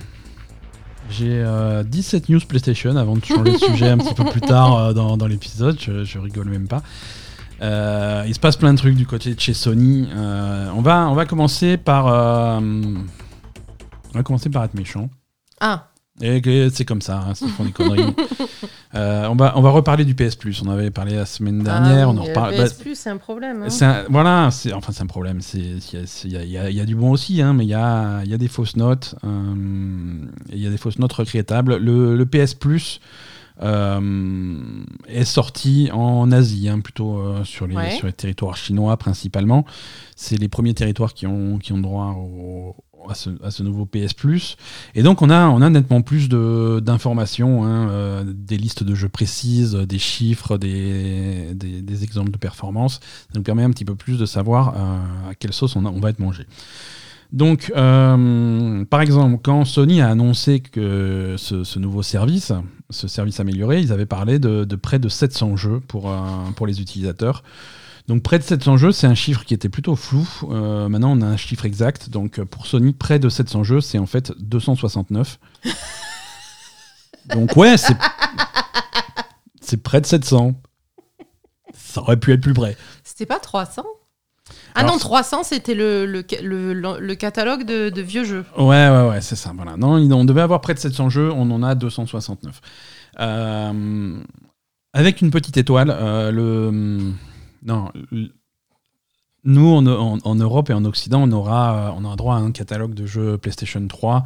J'ai euh, 17 news PlayStation avant de changer de sujet un petit peu plus tard euh, dans, dans l'épisode. Je, je rigole même pas. Euh, il se passe plein de trucs du côté de chez Sony. Euh, on, va, on va commencer par. euh, on va commencer par être méchant. Ah, Et que c'est comme ça, hein, ils font des conneries. Euh, on, va, on va reparler du PS Plus. On avait parlé la semaine dernière. Ah on en reparle. le bah, PS Plus, c'est un problème. hein. c'est un- voilà, c'est enfin c'est un problème. C'est il y a- c'est- il y, a- il y a- il y a du bon aussi, hein, mais il y a, il y a des fausses notes. euh, et Il y a des fausses notes regrettables. Le, le PS Plus euh, est sorti en Asie, hein, plutôt euh, sur les Ouais. sur les territoires chinois principalement. C'est les premiers territoires qui ont qui ont droit au à ce, à ce nouveau PS Plus. Et donc on a, on a nettement plus de- d'informations, hein, euh, des listes de jeux précises, des chiffres, des, des, des exemples de performance. Ça nous permet un petit peu plus de savoir euh, à quelle sauce on, a- on va être mangé. Donc, euh, par exemple, quand Sony a annoncé que ce, nouveau service, ce service amélioré, ils avaient parlé de, près de 700 jeux pour, euh, pour les utilisateurs. Donc près de 700 jeux, c'est un chiffre qui était plutôt flou. Euh, maintenant, on a un chiffre exact. Donc pour Sony, près de 700 jeux, c'est en fait 269. Donc ouais, c'est c'est près de 700. Ça aurait pu être plus près. C'était pas 300 Ah Alors, non, c'est- 300, c'était le, le, le, catalogue de, de vieux jeux. Ouais, ouais, ouais, c'est ça. Voilà. Non, on devait avoir près de 700 jeux, on en a 269. Euh, avec une petite étoile, euh, le. Non. Nous, en, en- en Europe et en Occident, on aura, on aura droit à un catalogue de jeux PlayStation 3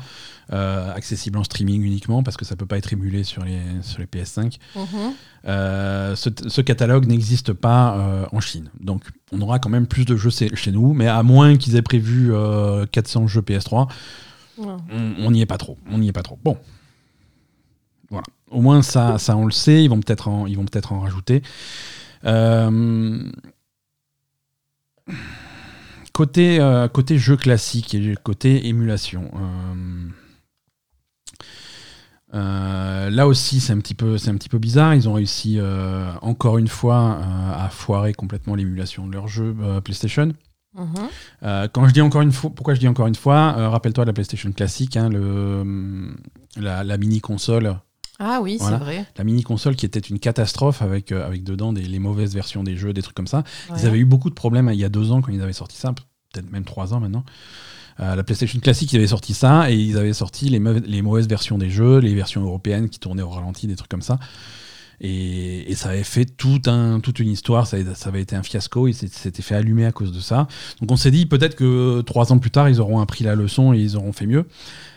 euh, accessible en streaming uniquement parce que ça peut pas être émulé sur les, sur les PS5. Mhm. Euh, ce, ce catalogue n'existe pas euh, en Chine. Donc on aura quand même plus de jeux chez nous, mais à moins qu'ils aient prévu euh, 400 jeux PS3, Ouais. on on n'y est pas trop. On n'y est pas trop. Bon. Voilà. Au moins ça, ça on le sait. Ils vont peut-être en, ils vont peut-être en rajouter. Euh, Côté, euh, côté jeu classique et côté émulation. euh, euh, là aussi, c'est un petit peu, c'est un petit peu bizarre. Ils ont réussi euh, encore une fois euh, à foirer complètement l'émulation de leur jeu PlayStation. Mhm. Quand je dis encore une fois, pourquoi je dis encore une fois, rappelle-toi de la PlayStation classique, hein, le, la, la mini console, Ah oui, Voilà. c'est vrai. la mini console qui était une catastrophe avec euh, avec dedans des, les mauvaises versions des jeux, des trucs comme ça. Ouais. Ils avaient eu beaucoup de problèmes hein, il y a deux ans quand ils avaient sorti ça, peut-être même trois ans maintenant. Euh, la PlayStation classique, ils avaient sorti ça et ils avaient sorti les, les mauvaises versions des jeux, les versions européennes qui tournaient au ralenti, des trucs comme ça. Et, et ça avait fait tout un, toute une histoire, ça, avait- ça avait été un fiasco, ils s'étaient fait allumer à cause de ça. Donc on s'est dit peut-être que trois ans plus tard, ils auront appris la leçon et ils auront fait mieux.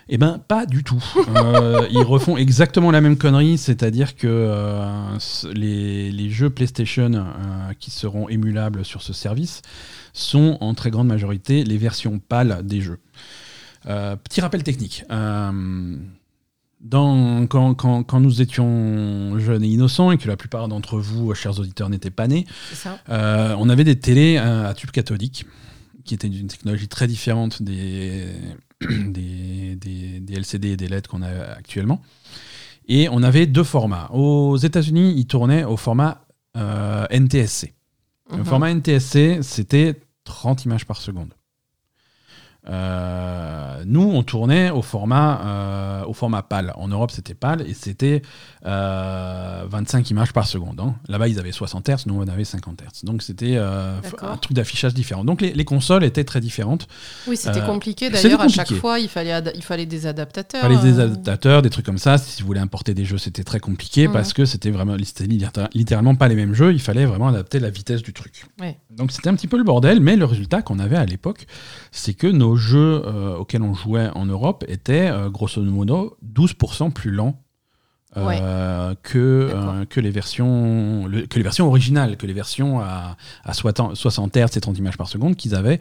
Eh ben pas du tout. Euh, ils refont exactement la même connerie, c'est-à-dire que euh, les, les jeux PlayStation euh, qui seront émulables sur ce service sont en très grande majorité les versions pâles des jeux. Euh, petit rappel technique. Dans, quand, quand- quand nous étions jeunes et innocents et que la plupart d'entre vous, chers auditeurs, n'étaient pas nés, ça. euh, on avait des télés euh, à tube cathodique, qui étaient d'une technologie très différente des, des, des- des LCD et des LED qu'on a actuellement. Et on avait deux formats. Aux États-Unis, ils tournaient au format euh, NTSC. Le Mhm. format NTSC, c'était 30 images par seconde. Euh, nous, on tournait au format, euh, au format PAL. En Europe, c'était PAL et c'était euh, 25 images par seconde. hein. Là-bas, ils avaient 60 Hz, nous, on avait 50 Hz. Donc, c'était euh, un truc d'affichage différent. Donc, les, les consoles étaient très différentes. Oui, c'était Euh, compliqué. D'ailleurs, à chaque fois, il fallait, il fallait des adaptateurs. Fallait des euh, adaptateurs, des trucs comme ça. Si vous voulez importer des jeux, c'était très compliqué parce que c'était vraiment littéralement pas les mêmes jeux. Il fallait vraiment adapter la vitesse du truc. Ouais. Donc c'était un petit peu le bordel, mais le résultat qu'on avait à l'époque, c'est que nos jeux euh, auxquels on jouait en Europe étaient euh, grosso modo 12% plus lents. euh, que, euh, que, les versions, le- que les versions originales, que les versions à, à 60 60 Hz et 30 images par seconde qu'ils avaient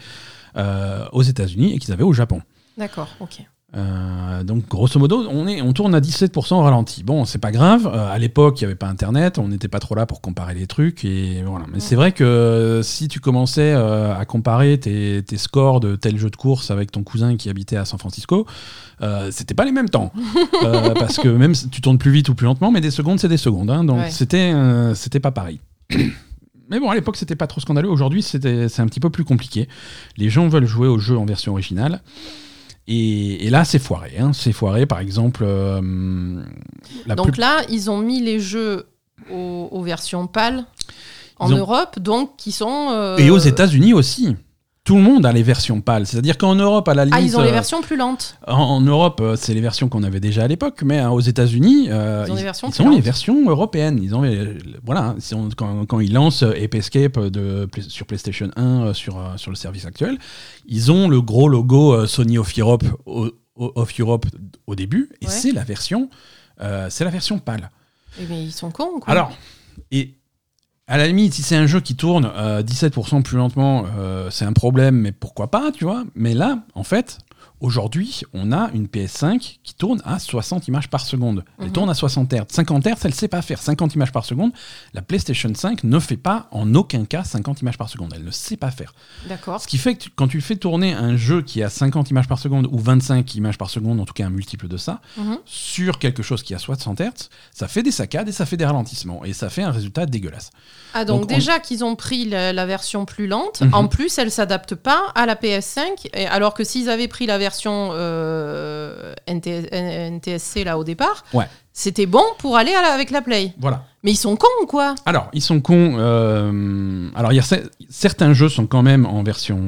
euh, aux États-Unis et qu'ils avaient au Japon. D'accord, ok. Euh, donc grosso modo, on, est, on tourne à 17% au ralenti. Bon, c'est pas grave. Euh, à l'époque, il n'y avait pas Internet, on n'était pas trop là pour comparer les trucs. Et voilà. Mais c'est vrai que euh, si tu commençais euh, à comparer tes, tes scores de tel jeu de course avec ton cousin qui habitait à San Francisco, c'était pas les mêmes temps. Parce que même si tu tournes plus vite ou plus lentement, mais des secondes, c'est des secondes. hein. donc Ouais. c'était c'était pas pareil. Mais bon, à l'époque, c'était pas trop scandaleux. Aujourd'hui, c'est un petit peu plus compliqué. Les gens veulent jouer au jeu en version originale. Et, et là, c'est foiré. hein. C'est foiré, par exemple. euh, la donc plus- là, ils ont mis les jeux aux, aux versions PAL en ont- Europe, donc qui sont. euh, Et aux États-Unis aussi. Tout le monde a les versions pâles. C'est-à-dire qu'en Europe, à la limite. Ah, ils ont les euh, versions plus lentes. En, en Europe, euh, c'est les versions qu'on avait déjà à l'époque, mais euh, aux États-Unis, euh, Ils ont des versions ils ont les versions européennes. Ils ont les- voilà, hein, quand, quand ils lancent euh, Ape Escape de, sur PlayStation 1 euh, sur, sur le service actuel, ils ont le gros logo Sony of Europe au, of Europe au début, et Ouais. c'est la version, euh, c'est la version pâle. Eh, Mais ils sont cons, quoi. Alors, et à la limite, si c'est un jeu qui tourne euh, 17% plus lentement, euh, c'est un problème, mais pourquoi pas, tu vois. Mais là, en fait, Aujourd'hui, on a une PS5 qui tourne à 60 images par seconde. Elle Mhm. tourne à 60 Hz. 50 Hz, elle ne sait pas faire 50 images par seconde. La PlayStation 5 ne fait pas en aucun cas 50 images par seconde. Elle ne sait pas faire. D'accord. Ce qui fait que tu- quand tu fais tourner un jeu qui a 50 images par seconde ou 25 images par seconde, en tout cas un multiple de ça, Mhm. sur quelque chose qui a 60 Hz, ça fait des saccades et ça fait des ralentissements. Et ça fait un résultat dégueulasse. Ah, donc, Donc, on- déjà qu'ils ont pris la, la version plus lente, Mhm. en plus, elle s'adapte pas à la PS5, et alors que s'ils avaient pris la version euh, NT- NTSC là au départ, Ouais. c'était bon pour aller la- avec la Play. Voilà. Mais ils sont cons ou quoi? Alors, ils sont cons. euh, alors, y a certains jeux sont quand même en version,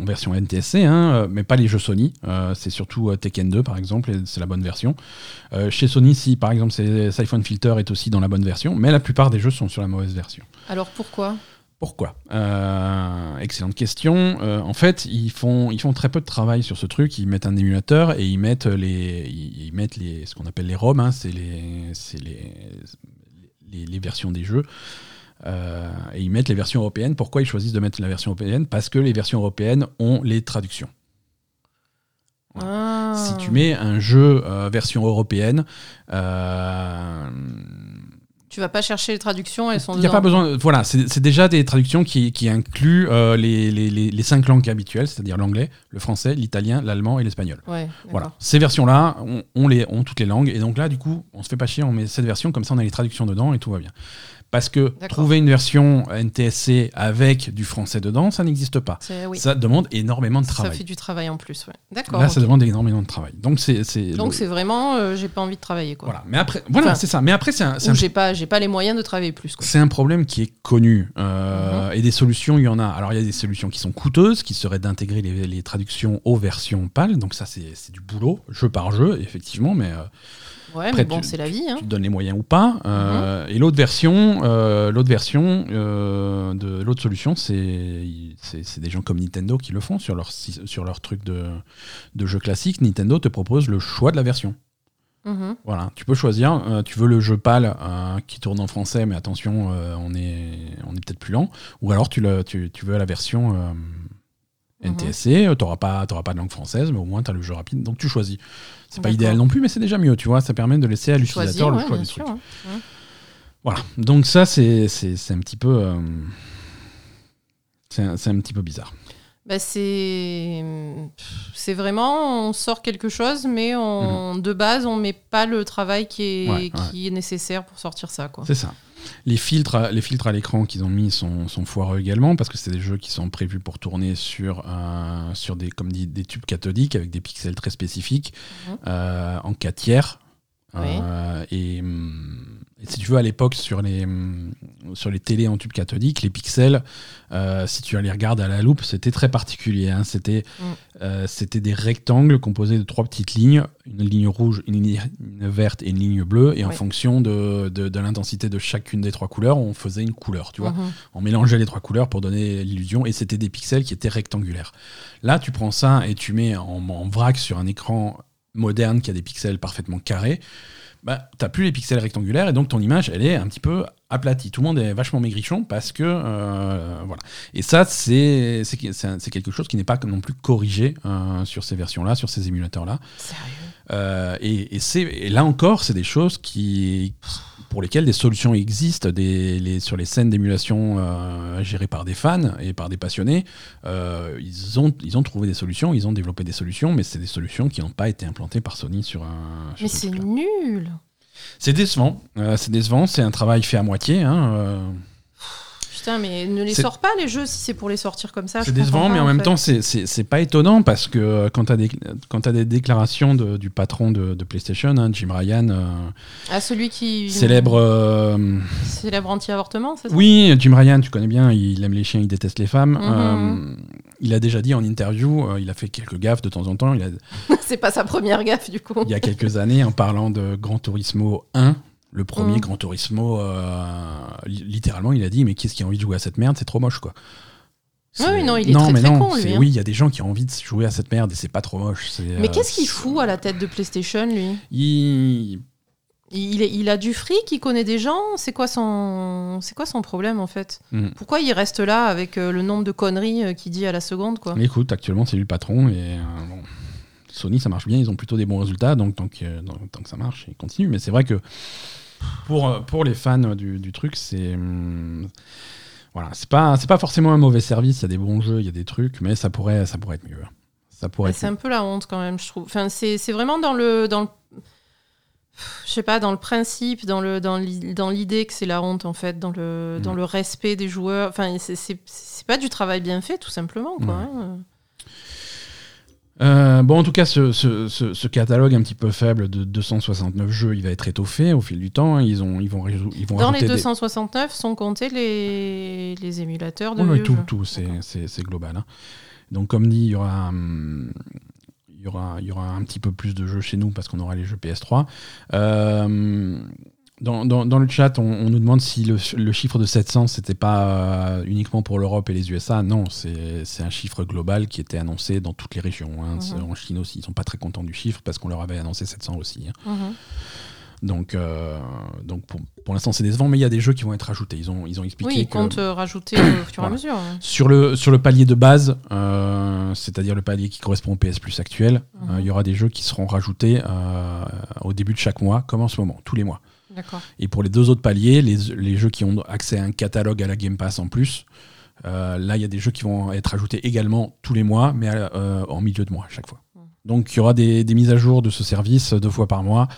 en version NTSC, hein, euh, mais pas les jeux Sony. Euh, c'est surtout euh, Tekken 2, par exemple, et c'est la bonne version. Euh, chez Sony, si par exemple, c'est Siphon Filter est aussi dans la bonne version, mais la plupart des jeux sont sur la mauvaise version. Alors pourquoi? Pourquoi? Euh, Excellente question. Euh, en fait, ils font, ils font très peu de travail sur ce truc. Ils mettent un émulateur et ils mettent les, ils, mettent les, ce qu'on appelle les ROM, hein, c'est les, c'est les, les, les versions des jeux. Euh, et ils mettent les versions européennes. Pourquoi ils choisissent de mettre la version européenne? Parce que les versions européennes ont les traductions. Ah. Si tu mets un jeu version européenne, Tu vas pas chercher les traductions, elles sont Il n'y a pas besoin. Voilà, c'est déjà des traductions qui, qui incluent euh, les, les, les- les cinq langues habituelles, c'est-à-dire l'anglais, le français, l'italien, l'allemand et l'espagnol. Ouais, Voilà. Ces versions-là, on, on les, ont toutes les langues. Et donc là, du coup, on se fait pas chier, on met cette version, comme ça on a les traductions dedans et tout va bien. Parce que trouver une version NTSC avec du français dedans, ça n'existe pas. Oui. Ça demande énormément de Ça travail. fait du travail en plus, ouais. D'accord. Là, ça demande énormément de travail. Donc c'est. c'est Donc le- c'est vraiment, euh, j'ai pas envie de travailler quoi. Voilà. Mais après, voilà, Enfin, c'est ça. Mais après, c'est un, j'ai pas, j'ai pas les moyens de travailler plus. Quoi. C'est un problème qui est connu. Mhm. Euh, Et des solutions, il y en a. Alors, il y a des solutions qui sont coûteuses, qui seraient d'intégrer les, les traductions aux versions PAL. Donc, ça, c'est c'est du boulot, jeu par jeu, effectivement. Mais euh, Ouais, Après, mais bon, c'est la vie. Hein. tu te donnes les moyens ou pas. Euh, Et l'autre version, euh, l'autre version euh, de l'autre solution, c'est des gens comme Nintendo qui le font sur leur, sur leur truc de, de jeu classique. Nintendo te propose le choix de la version. Mhm. Voilà, tu peux choisir. euh, tu veux le jeu PAL euh, qui tourne en français, mais attention, euh, on est, on est peut-être plus lent. Ou alors tu, le, tu, tu veux la version. NTSC, tu n'auras pas, t'auras pas de langue française, mais au moins tu as le jeu rapide. Donc tu choisis. C'est pas idéal non plus, mais c'est déjà mieux, tu vois. Ça permet de laisser à l'utilisateur le ouais, choix du sûr, truc. ouais. Voilà, donc ça, c'est c'est- c'est un petit peu. euh, c'est un, c'est un petit peu bizarre. Bah, c'est c'est vraiment on sort quelque chose mais on, de base on met pas le travail qui est Mhm. Ouais. qui est nécessaire pour sortir ça quoi. C'est ça. Les filtres, à- les filtres à l'écran qu'ils ont mis sont, sont foireux également parce que c'est des jeux qui sont prévus pour tourner sur, euh, sur des, comme dit, des tubes cathodiques avec des pixels très spécifiques Mhm. euh, en 4 tiers. Oui. Euh, et, hum, si tu veux, à l'époque, sur les, hum, sur les télés en tube cathodique, les pixels, euh, si tu les regardes à la loupe, c'était très particulier. hein. C'était Mm. euh, c'était des rectangles composés de trois petites lignes, une ligne rouge, une ligne verte et une ligne bleue. Et en fonction de, de, de l'intensité de chacune des trois couleurs, on faisait une couleur, tu vois. Mhm. On mélangeait les trois couleurs pour donner l'illusion et c'était des pixels qui étaient rectangulaires. Là, tu prends ça et tu mets en, en vrac sur un écran moderne qui a des pixels parfaitement carrés. Bah, t'as plus les pixels rectangulaires et donc ton image elle est un petit peu aplatie. Tout le monde est vachement maigrichon parce que euh, voilà. Et ça c'est quelque chose qui n'est pas non plus corrigé euh, sur ces versions là, sur ces émulateurs là. Sérieux? Euh, et, et là encore, c'est des choses qui, pour lesquelles des solutions existent des, les- sur les scènes d'émulation euh, gérées par des fans et par des passionnés. Euh, ils, ont, ils ont trouvé des solutions, ils ont développé des solutions, mais c'est des solutions qui n'ont pas été implantées par Sony sur un. sur Mais ce c'est nul. C'est décevant. Euh, c'est décevant. C'est un travail fait à moitié. hein, Putain, mais ne les sors pas les jeux si c'est pour les sortir comme ça. c'est décevant, mais en, même fait. temps, c'est- pas étonnant parce que euh, quand tu as, des, quand t'as des déclarations de- du patron de, de PlayStation, hein, Jim Ryan, euh, Ah, celui qui. célèbre. euh, Célèbre anti-avortement, c'est ça? Oui, Jim Ryan, tu connais bien, il aime les chiens, il déteste les femmes. Mhm. Euh, il a déjà dit en interview, il a fait quelques gaffes de temps en temps. A, c'est pas sa première gaffe du coup. il y a quelques années, en parlant de Gran Turismo 1, le premier Mhm. Gran Turismo, euh, li- littéralement, il a dit Mais qu'est-ce qui a envie de jouer à cette merde? C'est trop moche, quoi. Ah oui, non, il est très, mais très non, con, lui, c'est- hein. Oui, il y a des gens qui ont envie de jouer à cette merde et c'est pas trop moche. Mais euh, qu'est-ce qu'il fout à la tête de PlayStation lui? Il- il, est- il a du fric, il connaît des gens. C'est quoi son, c'est quoi son problème en fait? Mm. Pourquoi il reste là avec euh, le nombre de conneries qu'il dit à la seconde quoi? Écoute, actuellement, c'est lui le patron et euh, bon, Sony, ça marche bien, ils ont plutôt des bons résultats, donc tant que, tant que ça marche, ils continuent. Mais c'est vrai que pour, pour les fans du, du truc, c'est. hum, voilà, c'est pas, c'est pas forcément un mauvais service, il y a des bons jeux, il y a des trucs, mais ça pourrait, ça pourrait être mieux. Ça pourrait C'est un peu la honte quand même, je trouve. Enfin, c'est c'est vraiment dans le, dans le, je sais pas, dans le principe, dans le, dans l'i- dans l'idée que c'est la honte en fait, dans le, Mm. dans le respect des joueurs. Enfin, c'est- pas du travail bien fait, tout simplement, quoi. Hein. Euh, bon, en tout cas, ce, ce- ce- ce catalogue un petit peu faible de 269 jeux, il va être étoffé au fil du temps. hein. Ils, ont, ils vont, ils vont Dans les rajouter des- 269 sont comptés les, les émulateurs de ouais, vieux tout, jeux. tout, c'est, global. hein. Donc, comme dit, il y aura, hum, il y aura, il y aura un petit peu plus de jeux chez nous parce qu'on aura les jeux PS3. Euh, dans, dans- dans le chat, on, on nous demande si le, le chiffre de 700, c'était pas euh, uniquement pour l'Europe et les USA. Non, c'est, un chiffre global qui était annoncé dans toutes les régions. hein. Mhm. En Chine aussi, ils sont pas très contents du chiffre parce qu'on leur avait annoncé 700 aussi. hein. Mhm. Donc, euh, donc pour, pour l'instant, c'est décevant, mais il y a des jeux qui vont être ajoutés. Ils ont, ils ont expliqué Oui, ils comptent euh, rajouter au fur et à Voilà. mesure. hein. Sur le, sur le palier de base, euh, c'est-à-dire le palier qui correspond au PS Plus actuel, Mhm. euh, il y aura des jeux qui seront rajoutés euh, au début de chaque mois, comme en ce moment, tous les mois. Et pour les deux autres paliers, les, les jeux qui ont accès à un catalogue à la Game Pass en plus, euh, là, il y a des jeux qui vont être ajoutés également tous les mois, mais euh, en milieu de mois à chaque fois. Mhm. Donc il y aura des, des mises à jour de ce service deux fois par mois.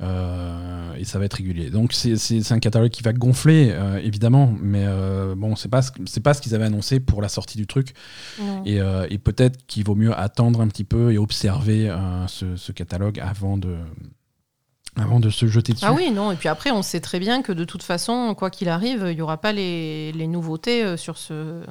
euh, et ça va être régulier. Donc c'est- un catalogue qui va gonfler, euh, évidemment, mais euh, bon, c'est pas, pas ce qu'ils avaient annoncé pour la sortie du truc. Non. Et, et peut-être qu'il vaut mieux attendre un petit peu et observer ce, ce catalogue avant de, avant de se jeter dessus. Ah oui, non. Et puis après, on sait très bien que de toute façon, quoi qu'il arrive, il n'y aura pas les, les nouveautés euh, sur ce,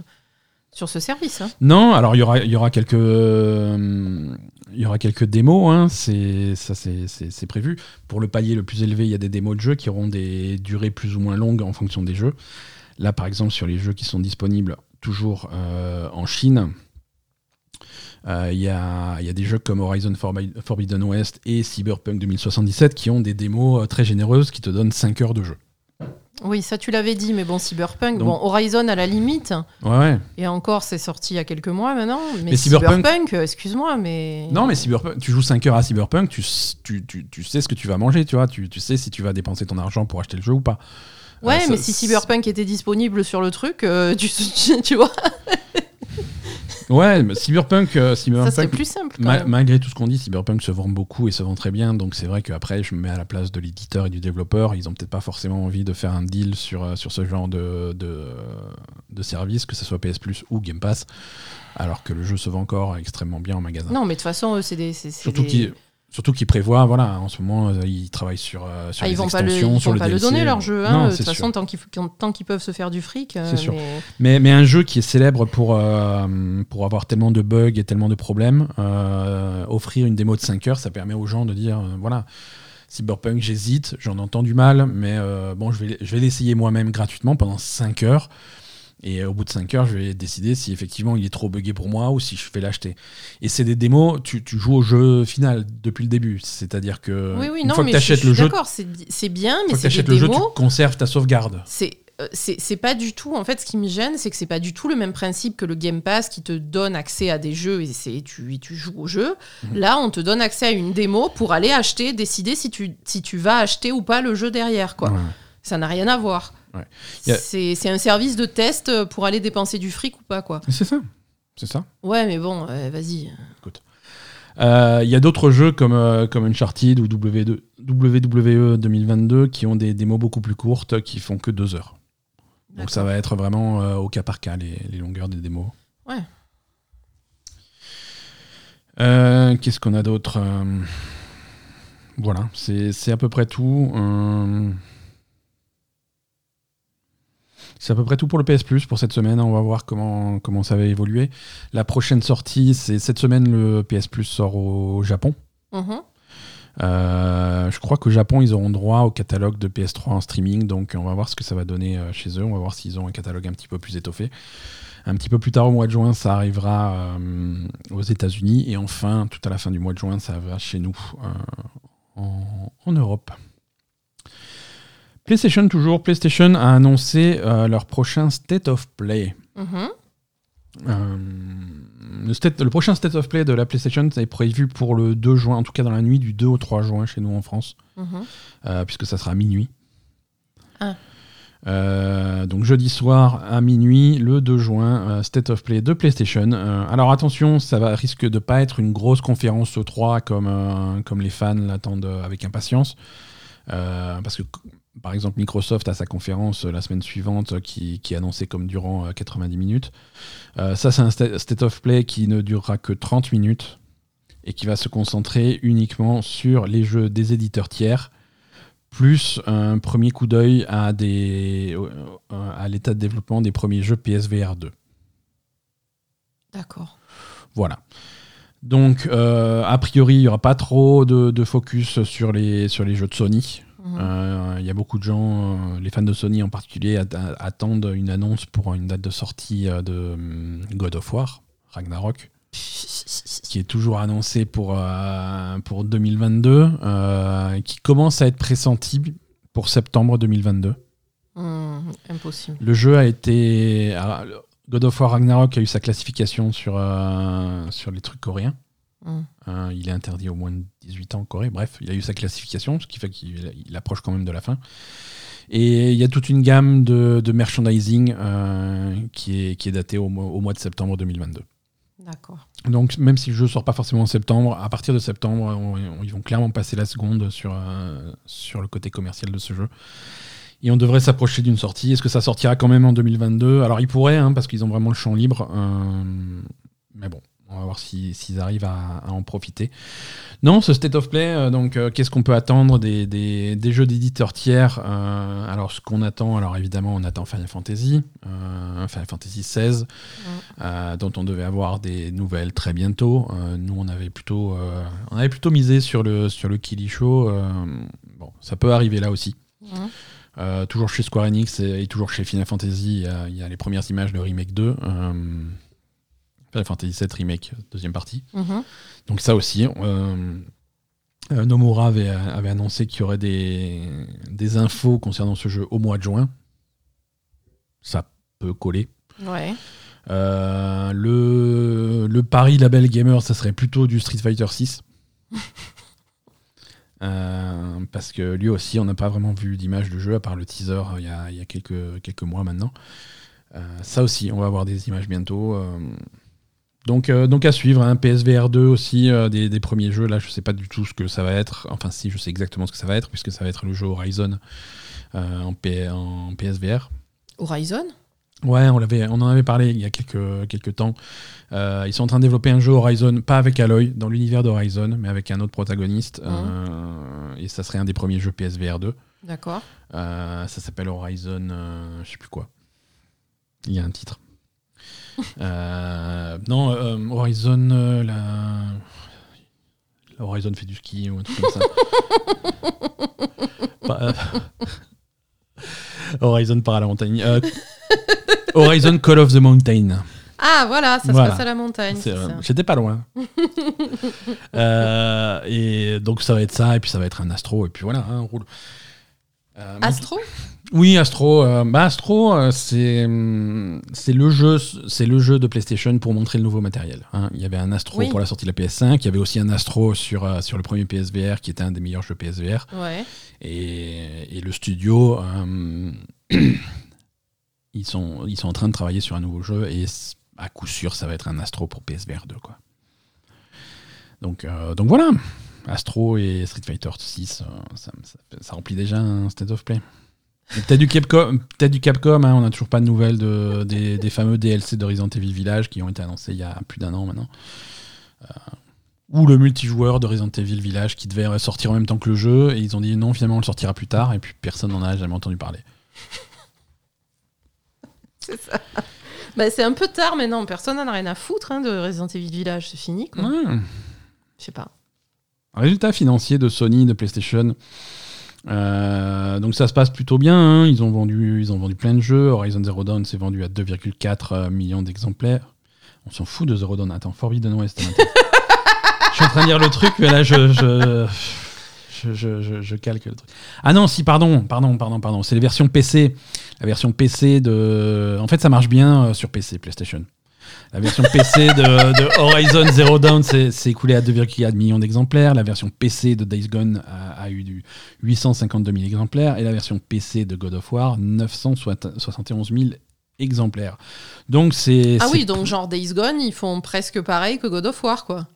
sur ce service. hein. Non, alors il y aura, y aura quelques, euh, il y aura quelques démos. Hein, c'est ça, c'est prévu. Pour le palier le plus élevé, il y a des démos de jeux qui auront des durées plus ou moins longues en fonction des jeux. Là, par exemple, sur les jeux qui sont disponibles toujours euh, en Chine, euh, il y, a, y a des jeux comme Horizon Forbi- Forbidden West et Cyberpunk 2077 qui ont des démos euh, très généreuses qui te donnent 5 heures de jeu. Oui, ça tu l'avais dit, mais bon, Cyberpunk, Donc- bon, Horizon à la limite, Ouais, ouais. et encore, c'est sorti il y a quelques mois maintenant. Mais, Mais Cyberpunk- Cyberpunk, euh, excuse-moi, mais. Non, mais Cyberpunk, tu joues 5 heures à Cyberpunk, tu, tu, tu, tu sais ce que tu vas manger, tu vois. Tu, tu sais si tu vas dépenser ton argent pour acheter le jeu ou pas. Ouais, Euh, ça- mais si Cyberpunk était disponible sur le truc, euh, tu, tu vois, Ouais, mais Cyberpunk, euh, ça serait Cyberpunk plus simple. quand ma- même. malgré tout ce qu'on dit, Cyberpunk se vend beaucoup et se vend très bien. Donc c'est vrai qu'après, je me mets à la place de l'éditeur et du développeur. Ils ont peut-être pas forcément envie de faire un deal sur, euh, sur ce genre de, de, de service, que ce soit PS Plus ou Game Pass, alors que le jeu se vend encore extrêmement bien en magasin. Non, mais de toute façon, eux, c'est des. c'est- c'est Surtout des- qu'ils surtout qu'ils prévoient, voilà, en ce moment, euh, ils travaillent sur, euh, sur Ah, les ils vont pas le, ils sur vont le pas le donner leur jeu. hein. Non, de toute façon, tant qu'ils peuvent se faire du fric. euh, C'est sûr. mais- Mais, mais un jeu qui est célèbre pour, euh, pour avoir tellement de bugs et tellement de problèmes, euh, offrir une démo de 5 heures, ça permet aux gens de dire voilà, Cyberpunk, j'hésite, j'en entends du mal, mais bon, je vais, je vais l'essayer moi-même gratuitement pendant 5 heures. Et au bout de 5 heures, je vais décider si effectivement il est trop buggé pour moi ou si je vais l'acheter. Et c'est des démos, tu, tu joues au jeu final depuis le début. C'est-à-dire que Oui, oui, une non, fois que mais tu je, je le jeu, d'accord, c'est bi- c'est bien, mais que c'est le jeu, tu conserves ta sauvegarde. C'est euh, c'est pas du tout. En fait, ce qui me gêne, c'est que c'est pas du tout le même principe que le Game Pass qui te donne accès à des jeux et c'est tu, joues au jeu. Mhm. Là, on te donne accès à une démo pour aller acheter, décider si tu, si tu vas acheter ou pas le jeu derrière. Quoi. Ouais. Ça n'a rien à voir. Ouais. Y a- C'est un service de test pour aller dépenser du fric ou pas. quoi. C'est ça. C'est ça. Ouais, mais bon, euh, vas-y. Euh, Il y a d'autres jeux comme, euh, comme Uncharted ou W2 WWE 2022 qui ont des démos beaucoup plus courtes qui font que deux heures. Donc ça va être vraiment euh, au cas par cas les, les longueurs des démos. Ouais. Euh, Qu'est-ce qu'on a d'autre Voilà, c'est c'est à peu près tout. C'est à peu près tout pour le PS Plus pour cette semaine. On va voir comment, comment ça va évoluer. La prochaine sortie, c'est cette semaine, le PS Plus sort au Japon. Mhm. Euh, je crois qu'au Japon, ils auront droit au catalogue de PS3 en streaming, donc on va voir ce que ça va donner euh, chez eux. On va voir s'ils ont un catalogue un petit peu plus étoffé. Un petit peu plus tard, au mois de juin, ça arrivera euh, aux États-Unis, et enfin, tout à la fin du mois de juin, ça arrivera chez nous euh, en, en Europe. PlayStation toujours. PlayStation a annoncé euh, leur prochain State of Play. Mhm. Euh, le, state- le prochain State of Play de la PlayStation est prévu pour le 2 juin, en tout cas dans la nuit du 2 au 3 juin chez nous en France, Mhm. euh, puisque ça sera à minuit. Ah. Donc jeudi soir à minuit, le 2 juin, State of Play de PlayStation. Alors attention, ça va, risque de pas être une grosse conférence E3 comme, euh, comme les fans l'attendent avec impatience. Euh, parce que par exemple Microsoft a sa conférence euh, la semaine suivante euh, qui, qui est annoncée comme durant euh, 90 minutes. Euh, ça c'est un sta- State of Play qui ne durera que 30 minutes et qui va se concentrer uniquement sur les jeux des éditeurs tiers plus un premier coup d'œil à, des, à l'état de développement des premiers jeux PSVR 2. D'accord. Voilà. Donc, euh, a priori, il n'y aura pas trop de, de focus sur les, sur les jeux de Sony. Euh, Il y a beaucoup de gens, euh, les fans de Sony en particulier, attendent une annonce pour une date de sortie euh, de hum, God of War, Ragnarok, qui est toujours annoncé pour, pour 2022, euh, qui commence à être pressenti pour septembre 2022. Mhm. Impossible. Le jeu a été. alors, God of War Ragnarok a eu sa classification sur, sur les trucs coréens. Euh, il est interdit au moins de 18 ans en Corée. Bref, il a eu sa classification, ce qui fait qu'il il approche quand même de la fin. Et il y a toute une gamme de, de merchandising euh, qui, est, qui est datée au, mois- au mois de septembre 2022. D'accord. Donc même si le jeu sort pas forcément en septembre, à partir de septembre, on- on- ils vont clairement passer la seconde sur, euh, sur le côté commercial de ce jeu. Et on devrait s'approcher d'une sortie. Est-ce que ça sortira quand même en 2022 Alors ils pourraient, hein, parce qu'ils ont vraiment le champ libre. euh, mais bon, on va voir si- s'ils arrivent à, à en profiter. Non, ce State of Play, euh, donc euh, qu'est-ce qu'on peut attendre des, des- des jeux d'éditeurs tiers Euh, Alors ce qu'on attend, alors évidemment on attend Final Fantasy, Final Fantasy XVI, euh, dont on devait avoir des nouvelles très bientôt. Nous on avait plutôt, on avait plutôt misé sur le sur le Killy Show. bon, ça peut arriver là aussi. Euh, toujours chez Square Enix et, et toujours chez Final Fantasy, il y, a, il y a les premières images de Remake 2. euh, Final Fantasy 7 Remake, deuxième partie. Mhm. Donc ça aussi. euh, euh, Nomura avait, avait annoncé qu'il y aurait des, des infos concernant ce jeu au mois de juin. Ça peut coller. Ouais. Euh, le, le Paris Label Gamer, ça serait plutôt du Street Fighter 6. Euh, parce que lui aussi, on n'a pas vraiment vu d'image de jeu, à part le teaser euh, il y a, il y a quelques, quelques mois maintenant. Euh, ça aussi, on va avoir des images bientôt. Donc, euh, donc à suivre, hein, PSVR 2 aussi, euh, des, des premiers jeux. Là, je sais pas du tout ce que ça va être. Enfin, si, je sais exactement ce que ça va être, puisque ça va être le jeu Horizon euh, en, P- en PSVR. Horizon? Ouais, on, l'avait, on en avait parlé il y a quelques, quelques temps. Ils sont en train de développer un jeu Horizon, pas avec Aloy, dans l'univers d'Horizon, mais avec un autre protagoniste. euh, et ça serait un des premiers jeux PSVR 2. D'accord. Ça s'appelle Horizon, je sais plus quoi. Il y a un titre. Euh, non, euh, Horizon, euh, la... la Horizon fait du ski ou un truc comme ça. Pas- euh, Horizon part à la montagne. Euh, Horizon Call of the Mountain. Ah, voilà, ça Voilà. se passe à la montagne. C'est, c'est ça. J'étais pas loin. Euh, et donc ça va être ça, et puis ça va être un Astro, et puis voilà, hein, on roule. Euh, Astro? Oui, Astro. euh, bah Astro, euh, c'est hum, c'est le jeu, c'est le jeu de PlayStation pour montrer le nouveau matériel. hein. Il y avait un Astro Oui. pour la sortie de la PS5, il y avait aussi un Astro sur euh, sur le premier PSVR qui était un des meilleurs jeux PSVR. Ouais. Et, et le studio, euh, ils sont ils sont en train de travailler sur un nouveau jeu et c- à coup sûr ça va être un Astro pour PSVR 2 quoi. Donc euh, donc voilà. Astro et Street Fighter 6, euh, ça, ça- ça remplit déjà un State of Play. Peut-être du Capcom, du Capcom hein, on n'a toujours pas de nouvelles de, des, des fameux DLC de Resident Evil Village qui ont été annoncés il y a plus d'un an maintenant. Euh, ou le multijoueur de Resident Evil Village qui devait sortir en même temps que le jeu et ils ont dit non finalement on le sortira plus tard et puis personne n'en a jamais entendu parler. C'est ça. Bah, c'est un peu tard, mais non, personne n'en a rien à foutre hein, de Resident Evil Village, c'est fini. Quoi. Ouais. Je sais pas. Résultat financier de Sony, de PlayStation. Euh, donc ça se passe plutôt bien. hein. Ils, ont vendu, ils ont vendu plein de jeux. Horizon Zero Dawn s'est vendu à 2,4 millions d'exemplaires. On s'en fout de Zero Dawn. Attends, Forbidden West. je suis en train de lire le truc, mais là je, je, je- je calque le truc. Ah non, si, pardon, pardon, pardon, pardon. C'est les versions PC. La version PC de. En fait, ça marche bien euh, sur PC, PlayStation. La version PC de, de Horizon Zero Dawn s'est écoulée à 2,4 millions d'exemplaires. La version PC de Days Gone a, a eu du 852 000 exemplaires. Et la version PC de God of War, 971 000 exemplaires. Donc c'est. Ah oui, donc genre Days Gone, ils font presque pareil que God of War, quoi.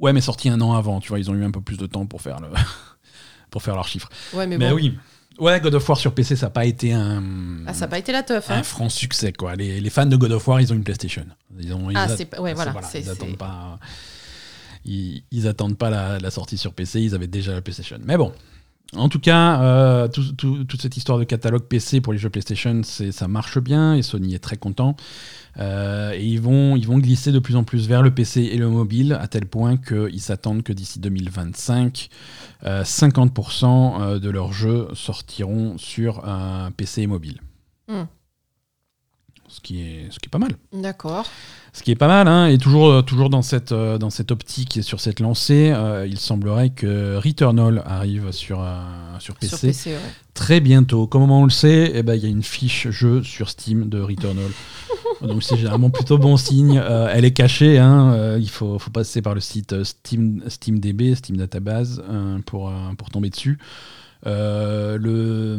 Ouais, mais sorti un an avant, tu vois, ils ont eu un peu plus de temps pour faire, le... pour faire leurs chiffres. Ouais, mais, Mais, bon. oui. Ouais, God of War sur PC, ça n'a pas été un, Ah, ça n'a pas été la teuf, un hein. franc succès, quoi. Les, les fans de God of War, ils ont une PlayStation. Ils ont, ils Ah, c'est pas- ouais, voilà, ils attendent pas. Ils, ils attendent pas la, la sortie sur PC, ils avaient déjà la PlayStation. Mais bon. En tout cas, euh, tout- tout- toute cette histoire de catalogue PC pour les jeux PlayStation, ça marche bien et Sony est très content. Euh, et ils vont, ils vont glisser de plus en plus vers le PC et le mobile, à tel point qu'ils s'attendent que d'ici 2025, euh, 50% euh, de leurs jeux sortiront sur un PC et mobile. Hmm. Ce, qui est, ce qui est pas mal. D'accord. Ce qui est pas mal, hein, et toujours, euh, toujours dans, cette, euh, dans cette optique et sur cette lancée, euh, il semblerait que Returnal arrive sur, euh, sur PC Sur PC, ouais. très bientôt. Comment on le sait Eh ben, Il y a une fiche jeu sur Steam de Returnal. Donc c'est généralement plutôt bon signe. Euh, elle est cachée, hein, euh, il faut, faut passer par le site Steam, SteamDB, Steam Database, euh, pour, pour tomber dessus. Le,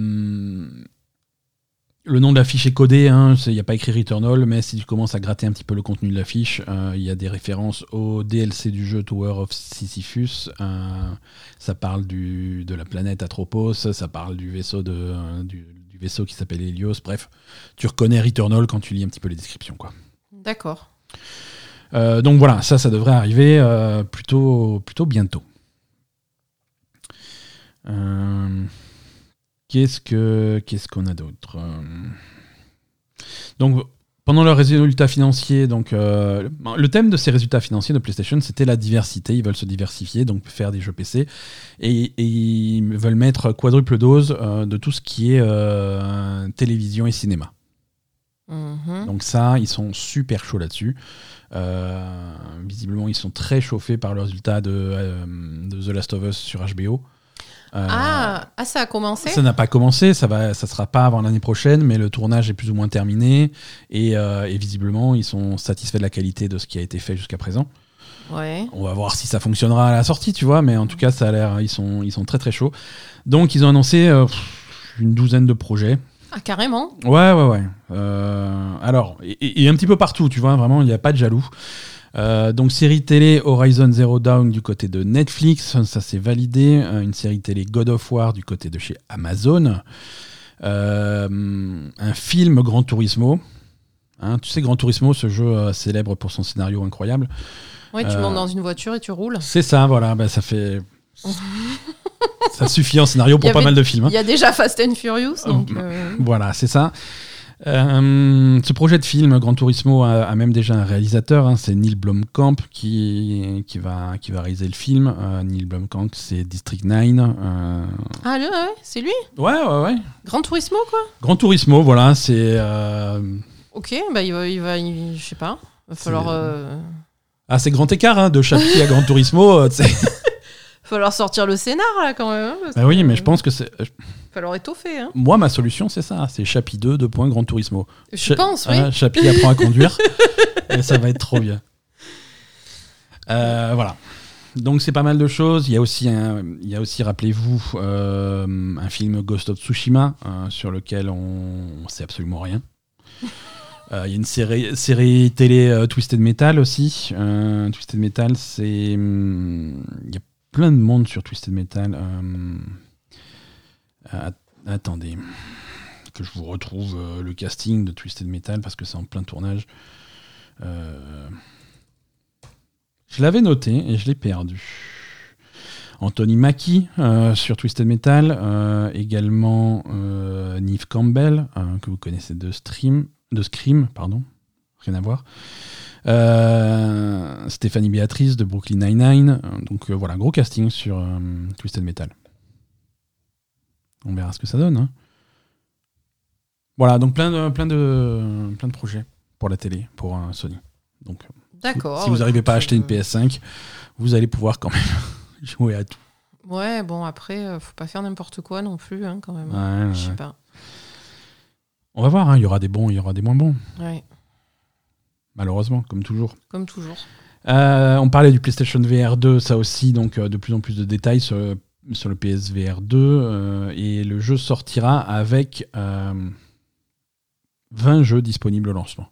le nom de la fiche est codé, hein, il n'y a pas écrit Returnal, mais si tu commences à gratter un petit peu le contenu de la fiche, euh, il y a des références au DLC du jeu Tower of Sisyphus. euh, ça parle du, de la planète Atropos, ça parle du vaisseau, de, euh, du, du vaisseau qui s'appelle Helios. Bref, tu reconnais Returnal quand tu lis un petit peu les descriptions. Quoi. D'accord. Donc voilà, ça, ça devrait arriver plutôt, plutôt bientôt. Euh, qu'est-ce que qu'est-ce qu'on a d'autre Euh, Donc pendant leurs résultats financiers, donc euh, le thème de ces résultats financiers de PlayStation, c'était la diversité. Ils veulent se diversifier, donc faire des jeux PC, et, et ils veulent mettre quadruple dose euh, de tout ce qui est euh, télévision et cinéma. Mhm. Donc ça, ils sont super chauds là-dessus. Visiblement, ils sont très chauffés par le résultat de, de The Last of Us sur HBO. Euh, ah, ah, ça a commencé? ça n'a pas commencé, ça va, ça sera pas avant l'année prochaine, mais le tournage est plus ou moins terminé et, euh, et visiblement ils sont satisfaits de la qualité de ce qui a été fait jusqu'à présent. Ouais. On va voir si ça fonctionnera à la sortie, tu vois, mais en tout cas ça a l'air, ils sont, ils sont très très chauds. Donc ils ont annoncé euh, une douzaine de projets. Ah, carrément? Ouais, ouais, ouais. Alors, et, et- et un petit peu partout, tu vois, vraiment, il n'y a pas de jaloux. Euh, donc, série télé Horizon Zero Dawn du côté de Netflix, ça c'est validé. Euh, une série télé God of War du côté de chez Amazon. Euh, un film Gran Turismo. Hein, tu sais, Gran Turismo, ce jeu euh, célèbre pour son scénario incroyable. Ouais, tu montes dans une voiture et tu roules. C'est ça, voilà, bah, ça fait. ça suffit en scénario pour pas mal de films. hein. Il y a déjà Fast and Furious, donc. Voilà, c'est ça. Euh, ce projet de film, Gran Turismo, a, a même déjà un réalisateur, hein, c'est Neil Blomkamp qui, qui, va, qui va réaliser le film. Euh, Neil Blomkamp, c'est District 9. euh, Ah, le- ouais, c'est lui? Ouais, ouais, ouais. Grand Turismo, quoi? Gran Turismo, voilà, c'est. Ok, bah il va, il va il- je sais pas. Va falloir, Ah, c'est grand écart hein, de Chapi à Gran Turismo. euh, falloir sortir le scénar, là, quand même. hein, Bah oui, mais je pense que c'est. Falloir étoffer, hein. Moi, ma solution, c'est ça c'est Chapi 2, 2 points, Gran Turismo. Je Cha- pense, oui. hein, Chapi apprend à conduire. et ça va être trop bien. Euh, voilà. Donc c'est pas mal de choses. Il y a aussi, un- il y a aussi rappelez-vous, euh, un film Ghost of Tsushima euh, sur lequel on ne sait absolument rien. Euh, Il y a une série, série télé euh, Twisted Metal aussi. Euh, Twisted Metal, c'est. hum, Il y a plein de monde sur Twisted Metal. Euh, att- attendez. Que je vous retrouve euh, le casting de Twisted Metal parce que c'est en plein tournage. Euh, je l'avais noté et je l'ai perdu. Anthony Mackie euh, sur Twisted Metal, euh, également euh, Neve Campbell, euh, que vous connaissez de, stream, de Scream, pardon, rien à voir. Euh, Stéphanie Béatrice de Brooklyn Nine-Nine. Euh, Donc euh, voilà, gros casting sur Twisted Metal. On verra ce que ça donne. hein. Voilà, donc plein de, plein, de, plein de projets pour la télé, pour euh, Sony. Donc D'accord. si vous n'arrivez pas à acheter une euh, PS5, vous allez pouvoir quand même jouer à tout. Ouais, bon, après, euh, faut pas faire n'importe quoi non plus, hein, quand même. Ouais, Je sais ouais. pas. On va voir, hein, il y aura des bons, il y aura des moins bons. Ouais. Malheureusement, comme toujours. Comme toujours. Euh, on parlait du PlayStation VR 2, ça aussi, donc euh, de plus en plus de détails sur, sur le PSVR 2. euh, et le jeu sortira avec euh, 20 jeux disponibles au lancement.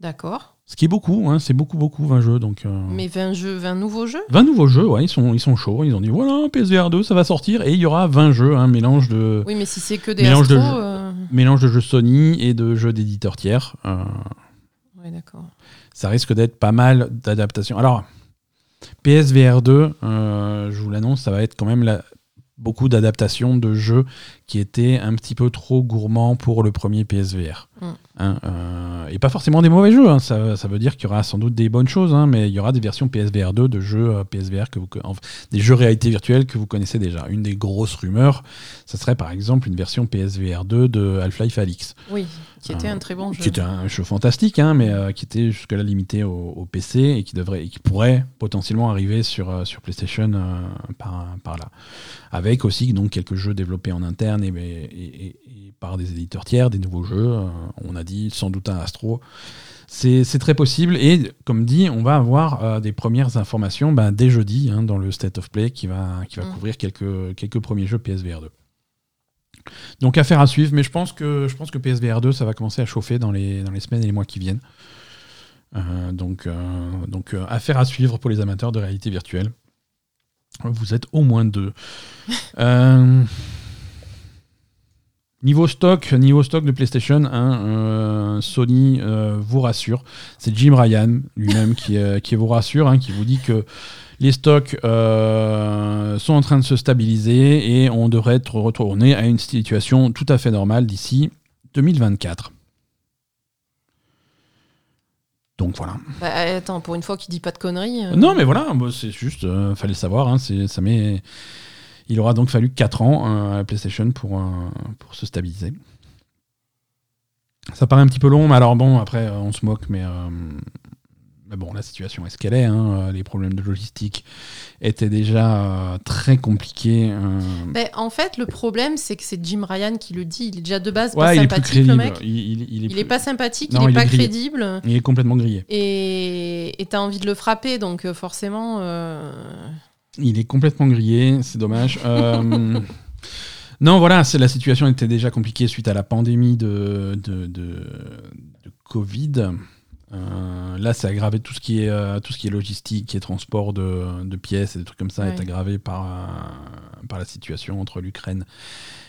D'accord. Ce qui est beaucoup, hein, c'est beaucoup, beaucoup, 20 jeux. Donc, Mais 20 jeux, 20 nouveaux jeux? 20 nouveaux jeux, ouais, ils sont, ils sont chauds. Ils ont dit voilà, PSVR 2, ça va sortir. Et il y aura 20 jeux, un mélange de, Oui, mais si c'est que des Mélange de jeux. mélange de jeux Sony et de jeux d'éditeurs tiers. D'accord. ça risque d'être pas mal d'adaptations. Alors, PSVR 2, euh, je vous l'annonce, ça va être quand même la- beaucoup d'adaptations de jeux qui étaient un petit peu trop gourmands pour le premier PSVR. Mm. Hein, euh, et pas forcément des mauvais jeux, hein, ça, ça veut dire qu'il y aura sans doute des bonnes choses, hein, mais il y aura des versions PSVR 2 de jeux euh, PSVR, que vous, co- enfin, des jeux réalité virtuelle que vous connaissez déjà. Une des grosses rumeurs, ça serait par exemple une version PSVR 2 de Half-Life Alix Oui, qui était Euh, un très bon jeu. qui était un jeu fantastique, mais qui était jusque-là limité au, au PC et qui, devrait, et qui pourrait potentiellement arriver sur, sur PlayStation par, par là. Avec aussi donc, quelques jeux développés en interne et, et- et- et par des éditeurs tiers, des nouveaux jeux. euh, on a dit sans doute un Astro. C'est très possible et comme dit, on va avoir euh, des premières informations ben, dès jeudi hein, dans le State of Play qui va, qui va Mm. couvrir quelques, quelques premiers jeux PSVR 2. Donc affaire à suivre, mais je pense que je pense que PSVR 2 ça va commencer à chauffer dans les, dans les semaines et les mois qui viennent. Euh, donc euh, donc affaire à suivre pour les amateurs de réalité virtuelle. Vous êtes au moins deux. Euh, Niveau stock, niveau stock de PlayStation, hein, euh, Sony euh, vous rassure. C'est Jim Ryan lui-même qui, euh, qui vous rassure, hein, qui vous dit que les stocks sont en train de se stabiliser et on devrait être retourné à une situation tout à fait normale d'ici 2024. Donc voilà. Bah, attends, pour une fois qu'il dit pas de conneries. Non, mais voilà, bah, c'est juste, fallait le savoir. hein, ça met, il aura donc fallu 4 ans euh, à la PlayStation pour, euh, pour se stabiliser. Ça paraît un petit peu long, mais alors bon, après, euh, on se moque, mais, euh, mais bon, la situation est ce qu'elle est. hein, les problèmes de logistique étaient déjà euh, très compliqués. euh. Ben, en fait, le problème, c'est que c'est Jim Ryan qui le dit. Il est déjà de base ouais, pas sympathique, le mec. Il, il- il est, Il plus- est pas sympathique, Non, il est pas est crédible. il est complètement grillé. Et t'as envie de le frapper, donc forcément. Il est complètement grillé, c'est dommage. Euh, non, voilà, c'est la situation était déjà compliquée suite à la pandémie de, de, de- de Covid. Euh, là, c'est aggravé tout ce qui est euh, tout ce qui est logistique, qui est transport de, de pièces et des trucs comme ça, est aggravé par euh, par la situation entre l'Ukraine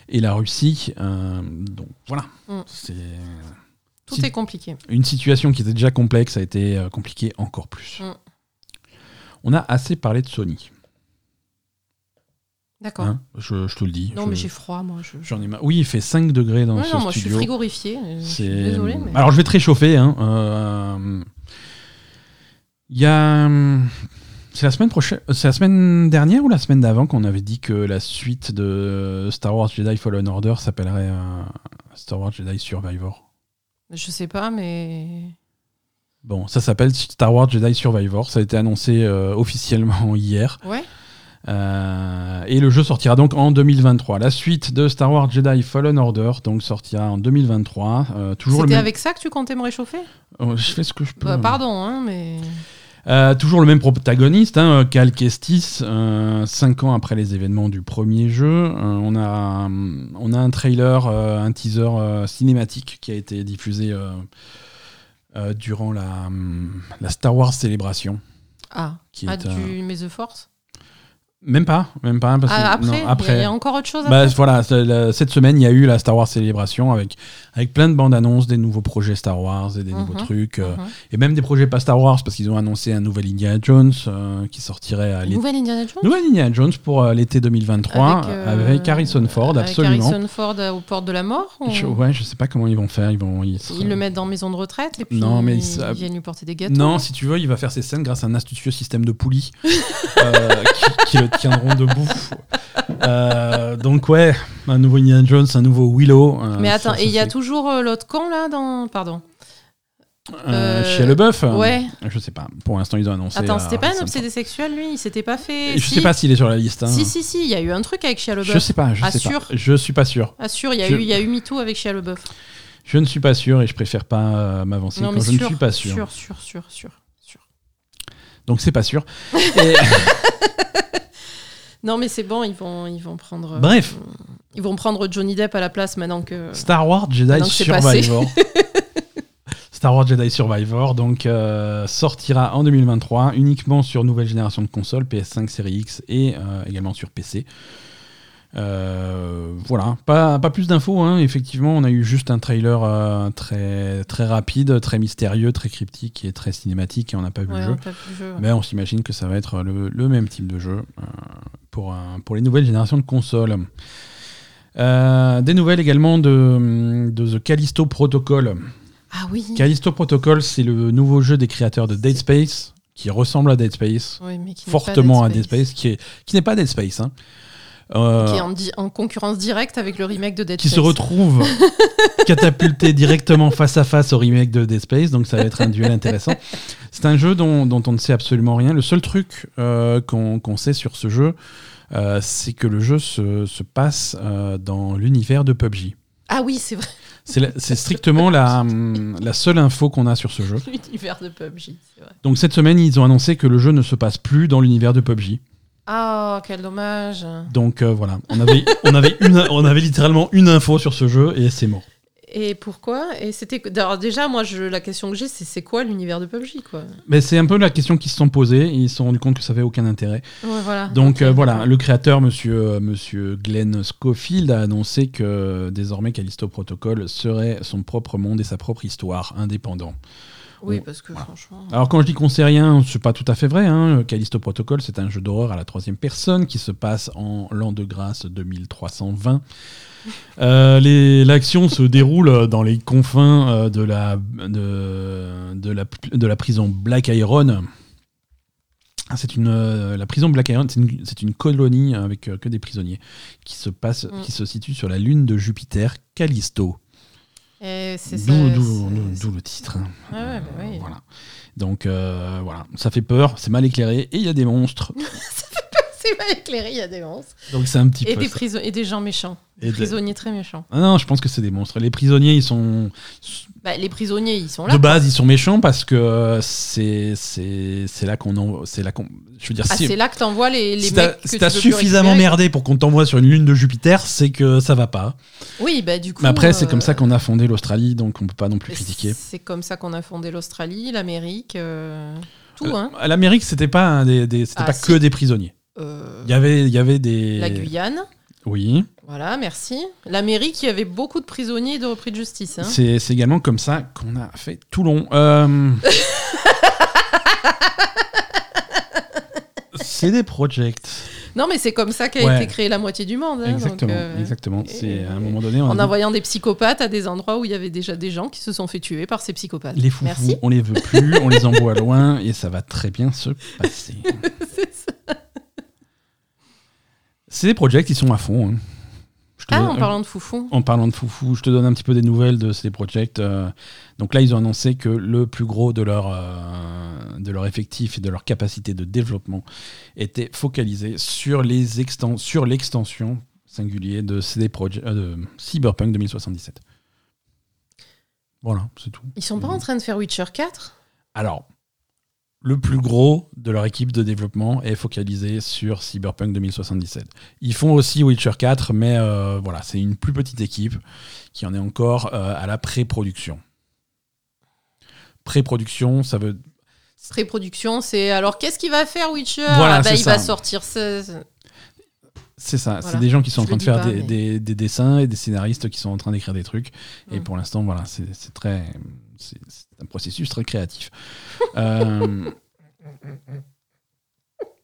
et la Russie. Donc voilà, Mm. c'est Tout Si- est compliqué. une situation qui était déjà complexe a été compliquée encore plus. Mm. On a assez parlé de Sony. D'accord. hein, je, je te le dis. non, Je- mais j'ai froid, moi. Je... J'en ai marre. Oui, il fait 5 degrés dans Ouais, ce non, moi, je suis studio. frigorifiée. euh, Je suis. Mais... Alors, je vais te réchauffer. hein, euh, Il y a. C'est la semaine prochaine. C'est la semaine dernière ou la semaine d'avant qu'on avait dit que la suite de Star Wars Jedi Fallen Order s'appellerait euh, Star Wars Jedi Survivor? Je sais pas, mais. Bon, ça s'appelle Star Wars Jedi Survivor. Ça a été annoncé euh, officiellement hier. Ouais. Euh, et le jeu sortira donc en 2023. La suite de Star Wars Jedi Fallen Order donc sortira en 2023. Euh, toujours C'était même. avec ça que tu comptais me réchauffer? Oh, je fais ce que je peux. Bah, Pardon, hein, mais. Euh, toujours le même protagoniste, hein, Cal Kestis, euh, cinq ans après les événements du premier jeu. Euh, on, a, on a un trailer, un teaser cinématique qui a été diffusé durant la, la Star Wars Célébration. Ah, Qui ah est, du The Force? Même pas, même pas. Parce Ah, après, non, il y a- après. Il y, a encore autre chose Bah, voilà, la- cette semaine, il y a eu la Star Wars Célébration avec, avec plein de bandes annonces, des nouveaux projets Star Wars et des nouveaux Mhm, trucs. euh, Mhm. et même des projets pas Star Wars parce qu'ils ont annoncé un nouvel Indiana Jones euh, qui sortirait à l'été. Nouvelle Indiana Jones Nouvelle Indiana Jones pour euh, l'été 2023 avec, euh, Harrison Ford, avec absolument. Harrison Ford aux portes de la mort ou- Je, ouais, je sais pas comment ils vont faire. Ils vont. Ils, Ils le mettent dans maison de retraite et puis Non, mais ils, viennent lui porter des gâteaux. Non, si tu veux, il va faire ses scènes grâce à un astucieux système de poulies qui, qui le tiendront debout. Euh, donc ouais, un nouveau Indiana Jones, un nouveau Willow. euh, mais attends, et il y a toujours euh, l'autre con là dans. Pardon. LeBeouf. euh, ouais. Je sais pas. Pour l'instant, ils ont annoncé. Attends, c'était pas un obsédé sexuel lui? Il s'était pas fait. Je si. sais pas s'il est sur la liste. hein. Si, si, si, il y a eu un truc avec Shia Je LeBeouf. sais pas. Je Ah, sais sûr? Pas. Je suis pas sûr. Ah, sûr, il y, a Je- eu- y a eu MeToo avec Shia LeBeouf. Je ne suis pas sûr et je préfère pas euh, m'avancer quand je sûr, ne suis pas sûr. Sûr, sûr, sûr, sûr, sûr. Donc c'est pas sûr. Et- Non, mais c'est bon, ils vont, ils vont prendre. euh, Bref. Ils vont prendre Johnny Depp à la place maintenant que. Star Wars Jedi. Survivor. Star Wars Jedi Survivor donc euh, sortira en 2023 uniquement sur nouvelle génération de consoles PS5, Série X et euh, également sur PC. Euh, voilà, pas, pas plus d'infos. hein. Effectivement, on a eu juste un trailer euh, très, très rapide, très mystérieux, très cryptique et très cinématique et on n'a pas vu Ouais, le jeu. a pas vu le jeu. Mais on s'imagine que ça va être le, le même type de jeu euh, pour, pour les nouvelles générations de consoles. Des nouvelles également de, de The Callisto Protocol. Ah oui. Callisto Protocol, c'est le nouveau jeu des créateurs de Dead Space, qui ressemble à Dead Space, Oui, mais qui n'est pas fortement à Dead Space, qui est- qui n'est pas Dead Space. hein. Euh, Qui est en, di- en concurrence directe avec le remake de Dead qui Space. se retrouve catapulté directement face à face au remake de Dead Space, donc ça va être un duel intéressant. C'est un jeu dont, dont on ne sait absolument rien. Le seul truc euh, qu'on qu'on sait sur ce jeu, euh, c'est que le jeu se, se passe dans l'univers de PUBG. Ah oui, c'est vrai. C'est la- c'est strictement la, hum, la seule info qu'on a sur ce jeu. L'univers de PUBG, c'est vrai. Donc cette semaine, ils ont annoncé que le jeu ne se passe plus dans l'univers de PUBG. Ah, quel dommage. Donc euh, voilà, on avait, on, avait une, on avait littéralement une info sur ce jeu et c'est mort. Et pourquoi? Et c'était alors déjà moi je la question que j'ai c'est c'est quoi l'univers de PUBG quoi? Mais c'est un peu la question qu'ils se sont posée et ils se sont rendus compte que ça avait aucun intérêt. Ouais, voilà. Donc euh, voilà, le créateur, monsieur, euh, monsieur Glenn Schofield, a annoncé que désormais Callisto Protocol serait son propre monde et sa propre histoire, indépendant. Oui parce que voilà. franchement. Alors quand je dis qu'on sait rien, c'est pas tout à fait vrai. Hein. Callisto Protocol, c'est un jeu d'horreur à la troisième personne qui se passe en l'an de grâce 2320. Euh, L'action se déroule dans les confins euh, de la, de, de la, de la prison Black Iron. C'est une, euh, la prison Black Iron, c'est une, colonie avec euh, que des prisonniers qui se, passe, Mm. qui se situe sur la lune de Jupiter, Callisto. D'où le titre. Ouais, bah oui. Voilà. Donc euh, voilà, ça fait peur, c'est mal éclairé et il y a des monstres. pas éclairé, il y a des monstres. Donc c'est un petit Et peu. des, et gens méchants. Et Des de- prisonniers très méchants. Ah non, je pense que c'est des monstres. Les prisonniers, ils sont Bah, les prisonniers, ils sont là. de base, ils sont méchants parce que c'est là qu'on en c'est là qu'on je veux dire Ah, si c'est là que t'envoies les, les si mecs que si t'as suffisamment merdé pour qu'on t'envoie sur une lune de Jupiter, c'est que ça va pas. Oui, bah du coup. Mais après, c'est comme euh, ça qu'on a fondé l'Australie, donc on peut pas non plus critiquer. C'est comme ça qu'on a fondé l'Australie, l'Amérique, euh, tout, Euh, hein. L'Amérique, c'était pas un des, des- Ah, pas que des prisonniers. Euh, Il y avait il y avait des La Guyane, Oui. voilà, merci. L'Amérique, il y avait beaucoup de prisonniers et de repris de justice. Hein. C'est c'est également comme ça qu'on a fait Toulon. Euh... c'est des projects. Non, mais c'est comme ça qu'a Ouais. été créé la moitié du monde. hein, exactement, donc, euh, exactement. C'est à un moment donné, En envoyant des psychopathes à des endroits où il y avait déjà des gens qui se sont fait tuer par ces psychopathes. les foufous, Merci. on les veut plus, on les envoie loin et ça va très bien se passer. Des projects, ils sont à fond. hein. Ah, donne- en parlant de foufou. En parlant de foufou, je te donne un petit peu des nouvelles de ces projects. Euh, donc là, ils ont annoncé que le plus gros de leur, euh, de leur effectif et de leur capacité de développement était focalisé sur les sur l'extension singulier de, CD Projekt- euh, de Cyberpunk 2077. Voilà, c'est tout. Ils sont pas en train de faire Witcher 4 Alors, le plus gros de leur équipe de développement est focalisé sur Cyberpunk 2077. Ils font aussi Witcher 4, mais euh, voilà, c'est une plus petite équipe qui en est encore euh, à la pré-production. Pré-production, ça veut. Pré-production, c'est alors qu'est-ce qu'il va faire Witcher? Voilà, Ah bah, c'est Il va sortir ce- ce- C'est ça, Voilà. c'est des gens qui sont en train de faire pas, des, mais- des- des dessins et des scénaristes qui sont en train d'écrire des trucs. Et Mm. pour l'instant, voilà, c'est très. C'est un processus très créatif. Euh,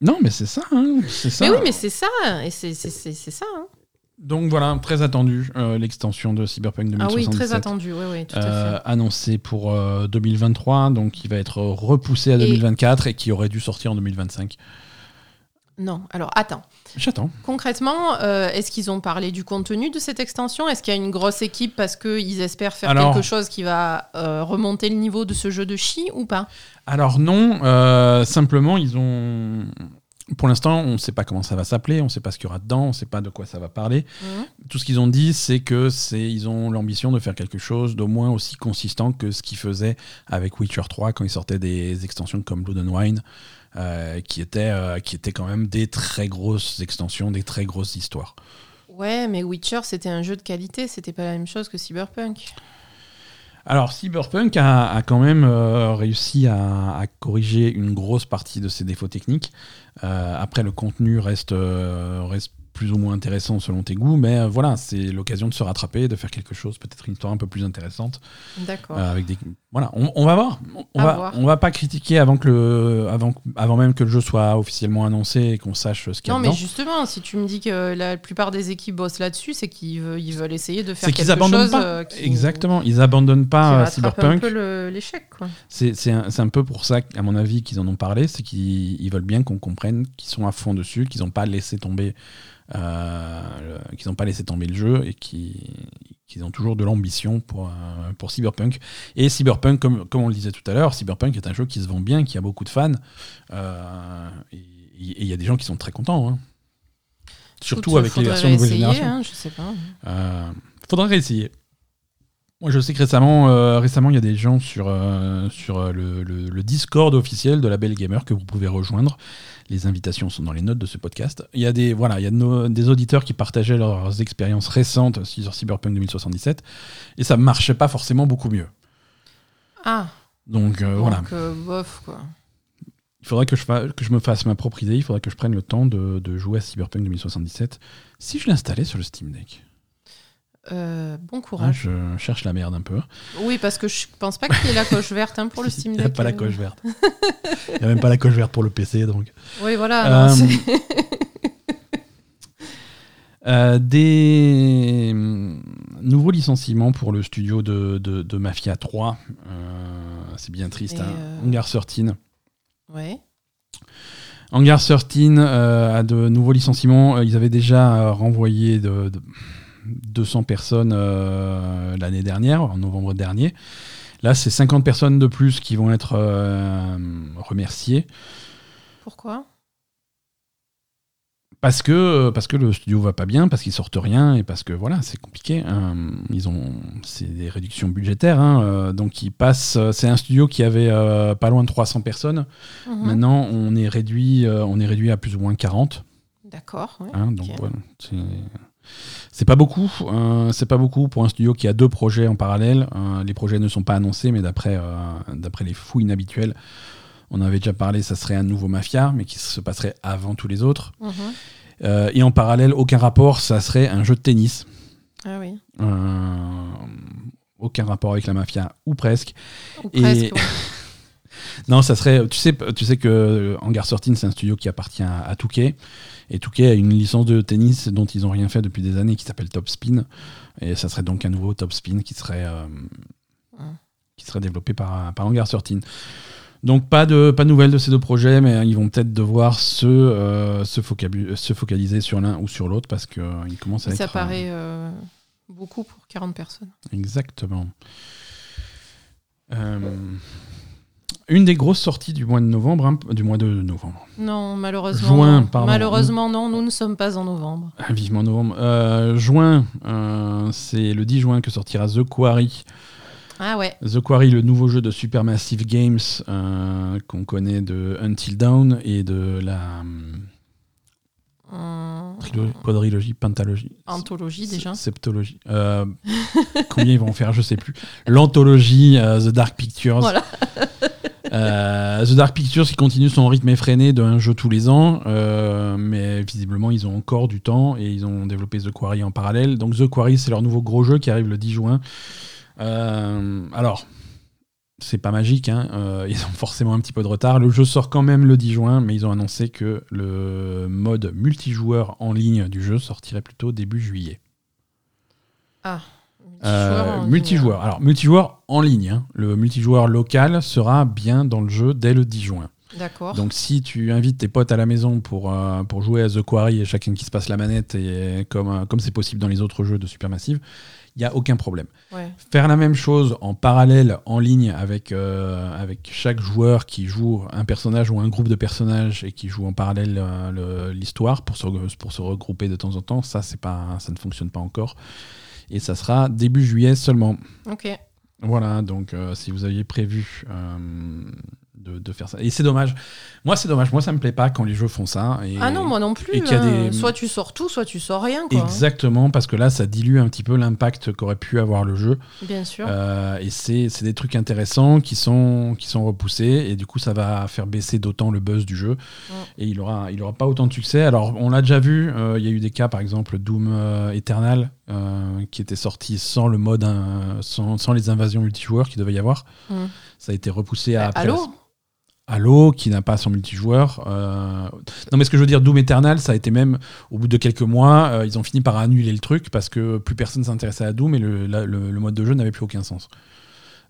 Non, mais c'est ça, hein, c'est ça. Mais oui, mais c'est ça, et c'est ça. hein. Donc voilà, très attendu, euh, l'extension de Cyberpunk Ah 2077. oui, très attendu, oui, oui, tout à euh, pour euh, 2023, donc qui va être repoussé à Et- 2024 et, qui aurait dû sortir en 2025. Non, alors attends. J'attends. Concrètement, euh, est-ce qu'ils ont parlé du contenu de cette extension? Est-ce qu'il y a une grosse équipe parce qu'ils espèrent faire Alors- quelque chose qui va euh, remonter le niveau de ce jeu de chi ou pas? Alors non, euh, simplement ils ont Pour l'instant, on ne sait pas comment ça va s'appeler, on ne sait pas ce qu'il y aura dedans, on ne sait pas de quoi ça va parler. Mhm. Tout ce qu'ils ont dit, c'est que c'est ils ont l'ambition de faire quelque chose d'au moins aussi consistant que ce qu'ils faisaient avec Witcher 3 quand ils sortaient des extensions comme Blood and Wine, euh, qui étaient euh, qui étaient quand même des très grosses extensions, des très grosses histoires. Ouais, mais Witcher, c'était un jeu de qualité, c'était pas la même chose que Cyberpunk. Alors, Cyberpunk a, a quand même euh, réussi à, à corriger une grosse partie de ses défauts techniques. Après, le contenu reste, reste plus ou moins intéressant selon tes goûts, mais euh, voilà, c'est l'occasion de se rattraper, de faire quelque chose, peut-être une histoire un peu plus intéressante. D'accord. euh, avec des... Voilà, on, on va voir. On va, voir. on va pas critiquer avant, que le, avant, avant même que le jeu soit officiellement annoncé et qu'on sache ce qu'il y a non, mais justement, si tu me dis que la plupart des équipes bossent là-dessus, c'est qu'ils veulent, ils veulent essayer de faire C'est quelque abandonnent chose pas. euh, qui, Exactement, ils abandonnent pas euh, rattrape un Cyberpunk. peu l'échec. quoi. C'est c'est un, c'est un peu pour ça, à mon avis, qu'ils en ont parlé, c'est qu'ils ils veulent bien qu'on comprenne qu'ils sont à fond dessus, qu'ils n'ont pas laissé tomber, euh, qu'ils n'ont pas laissé tomber le jeu et qu'ils qu'ils ont toujours de l'ambition pour, euh, pour Cyberpunk. Et Cyberpunk, comme, comme on le disait tout à l'heure, Cyberpunk est un jeu qui se vend bien, qui a beaucoup de fans, euh, et il y a des gens qui sont très contents. hein. Surtout Écoute, avec les versions nouvelle génération. hein, je sais pas. Euh, faudra réessayer. Moi, je sais que récemment, euh, récemment, il y a des gens sur, euh, sur euh, le, le- le Discord officiel de la Belle Gamer que vous pouvez rejoindre. Les invitations sont dans les notes de ce podcast. Il y a des, voilà, il y a nos- des auditeurs qui partageaient leurs expériences récentes sur Cyberpunk 2077 et ça marchait pas forcément beaucoup mieux. Ah, Donc euh, voilà, bof, quoi. il faudrait que je, que je me fasse ma propre idée. Il faudrait que je prenne le temps de, de jouer à Cyberpunk 2077 si je l'installais sur le Steam Deck. Euh, bon Hein, courage. je cherche la merde un peu. Oui, parce que je pense pas qu'il y ait la coche verte hein, pour le Steam Il n'y a pas la coche verte. Il n'y a même pas la coche verte pour le PC. Donc. Oui, voilà. Euh, Euh, des hum, nouveaux licenciements pour le studio de, de- de Mafia 3. Euh, c'est bien triste. Hein. Hangar 13. ouais. Hangar 13 euh, a de nouveaux licenciements. Ils avaient déjà renvoyé de, de 200 personnes euh, l'année dernière, en novembre dernier. Là, c'est 50 personnes de plus qui vont être euh, remerciées. Pourquoi? Parce que, parce que le studio va pas bien, parce qu'ils sortent rien et parce que voilà, c'est compliqué. hein. Ils ont, c'est des réductions budgétaires, hein, euh, donc ils passent. euh, C'est un studio qui avait euh, pas loin de 300 personnes. Mhm. Maintenant, on est réduit, euh, on est réduit à plus ou moins 40. D'accord. ouais. hein, donc voilà, c'est- pas beaucoup. euh, c'est pas beaucoup pour un studio qui a deux projets en parallèle. Euh, les projets ne sont pas annoncés, mais d'après, euh, d'après les fouilles inhabituelles. On avait déjà parlé, ça serait un nouveau Mafia, mais qui se passerait avant tous les autres. Mhm. Et en parallèle, aucun rapport, ça serait un jeu de tennis. Ah oui. Aucun rapport avec la mafia, ou presque. Ou Et- presque. ouais. Non, ça serait. Tu sais, tu sais que Hangar 13, c'est un studio qui appartient à, à Touquet. Et Touquet a une licence de tennis dont ils n'ont rien fait depuis des années qui s'appelle Top Spin. Et ça serait donc un nouveau Top Spin qui serait, euh, qui serait développé par, par Hangar 13. Donc pas de, pas de nouvelles de ces deux projets, mais ils vont peut-être devoir se, euh, se, focabu- se focaliser sur l'un ou sur l'autre parce qu'ils commencent à Ça être... paraît euh, beaucoup pour 40 personnes. Exactement. Euh, une des grosses sorties du mois de novembre, hein, du mois de novembre, Non, malheureusement. Juin, non. pardon. Malheureusement, non, nous ne sommes pas en novembre. Ah, vivement novembre, Euh, juin, euh, c'est le 10 juin que sortira The Quarry. Ah ouais. The Quarry, le nouveau jeu de Supermassive Games euh, qu'on connaît de Until Dawn et de la Hum, quadrilogie, pentalogie. Anthologie déjà. Septologie. Euh, combien ils vont en faire, je sais plus. L'anthologie euh, The Dark Pictures. Voilà. Euh, The Dark Pictures qui continue son rythme effréné d'un jeu tous les ans, euh, mais visiblement ils ont encore du temps et ils ont développé The Quarry en parallèle. Donc The Quarry c'est leur nouveau gros jeu qui arrive le 10 juin. Euh, alors, c'est pas magique, hein, ils ont forcément un petit peu de retard. Le jeu sort quand même le 10 juin, mais ils ont annoncé que le mode multijoueur en ligne du jeu sortirait plutôt début juillet. Ah. Euh, multijoueur en ligne. multijoueur. Alors, multijoueur en ligne. hein. Le multijoueur local sera bien dans le jeu dès le 10 juin. D'accord. Donc si tu invites tes potes à la maison pour, euh, pour jouer à The Quarry et chacun qui se passe la manette, et comme euh, comme c'est possible dans les autres jeux de Supermassive, il n'y a aucun problème. Ouais. Faire la même chose en parallèle, en ligne, avec, euh, avec chaque joueur qui joue un personnage ou un groupe de personnages et qui joue en parallèle euh, le- l'histoire pour se, pour se regrouper de temps en temps, ça, pas, ça ne fonctionne pas encore. Et ça sera début juillet seulement. Ok. Voilà, donc euh, si vous aviez prévu euh, de, de faire ça. Et c'est dommage. Moi, c'est dommage. Moi, ça me plaît pas quand les jeux font ça. Et... Ah non, moi non plus. et qu'il y a hein. des- Soit tu sors tout, soit tu sors rien. Quoi. Exactement, parce que là, ça dilue un petit peu l'impact qu'aurait pu avoir le jeu. Bien sûr. Euh, et c'est des trucs intéressants qui sont, qui sont repoussés. Et du coup, ça va faire baisser d'autant le buzz du jeu. Et il aura, il aura pas autant de succès. Alors, on l'a déjà vu. Il y a eu des cas, par exemple, Doom Eternal, euh, qui était sorti sans le mode, euh, sans, sans les invasions multijoueurs qu'il devait y avoir. Mm. Ça a été repoussé à. après la- Allô Halo, qui n'a pas son multijoueur. euh, Non, mais ce que je veux dire, Doom Eternal, ça a été même, au bout de quelques mois, euh, ils ont fini par annuler le truc parce que plus personne s'intéressait à Doom et le, la- le- le mode de jeu n'avait plus aucun sens.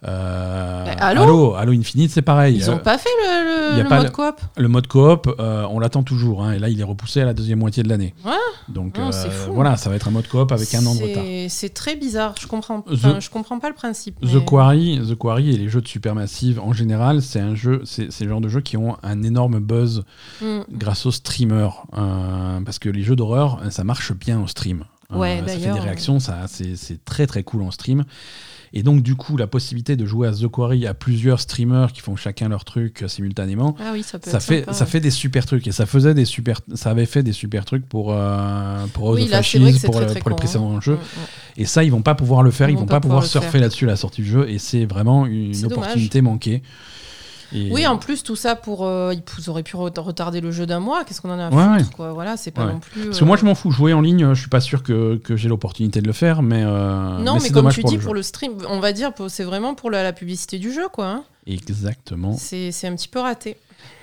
Euh, Mais Halo Halo, Halo Infinite, c'est pareil. Ils Euh, ont pas fait le, le- y a le pas mode coop Le mode coop, euh, on l'attend toujours. hein, et là, il est repoussé à la deuxième moitié de l'année. Ouais. Donc Non, euh, fou. voilà, ça va être un mode coop avec un an de retard. C'est très bizarre. Je comprends. The- je comprends pas le principe. The Quarry, The Quarry et les jeux de Supermassive en général, c'est un jeu, c'est le genre de jeux qui ont un énorme buzz Mm. grâce aux streamers. Euh, parce que les jeux d'horreur, euh, ça marche bien en stream. Euh, Ouais, ça fait des réactions, ça, c'est très très cool en stream. Et donc, du coup, la possibilité de jouer à The Quarry à plusieurs streamers qui font chacun leur truc euh, simultanément, Ah oui, ça peut ça être fait, sympa, ça ouais. fait des super trucs. Et ça faisait des super, ça avait fait des super trucs pour, euh, pour Oui, là, pour, très, le- très pour les précédents jeux. Et ça, ils vont pas pouvoir le faire, ils, vont pas pouvoir, surfer là-dessus à la sortie du jeu. Et c'est vraiment une dommage. opportunité manquée. Et- Oui, en plus, tout ça pour. euh, ils auraient pu re- retarder le jeu d'un mois. Qu'est-ce qu'on en a à Ouais, foutre, quoi? Voilà, c'est pas Ouais. non plus. Parce que euh, moi, je m'en fous. Jouer en ligne, je suis pas sûr que, que j'ai l'opportunité de le faire, mais. euh, Non, mais, comme tu pour dis, le pour le stream, on va dire, c'est vraiment pour la, la publicité du jeu, quoi. hein. Exactement. C'est un petit peu raté.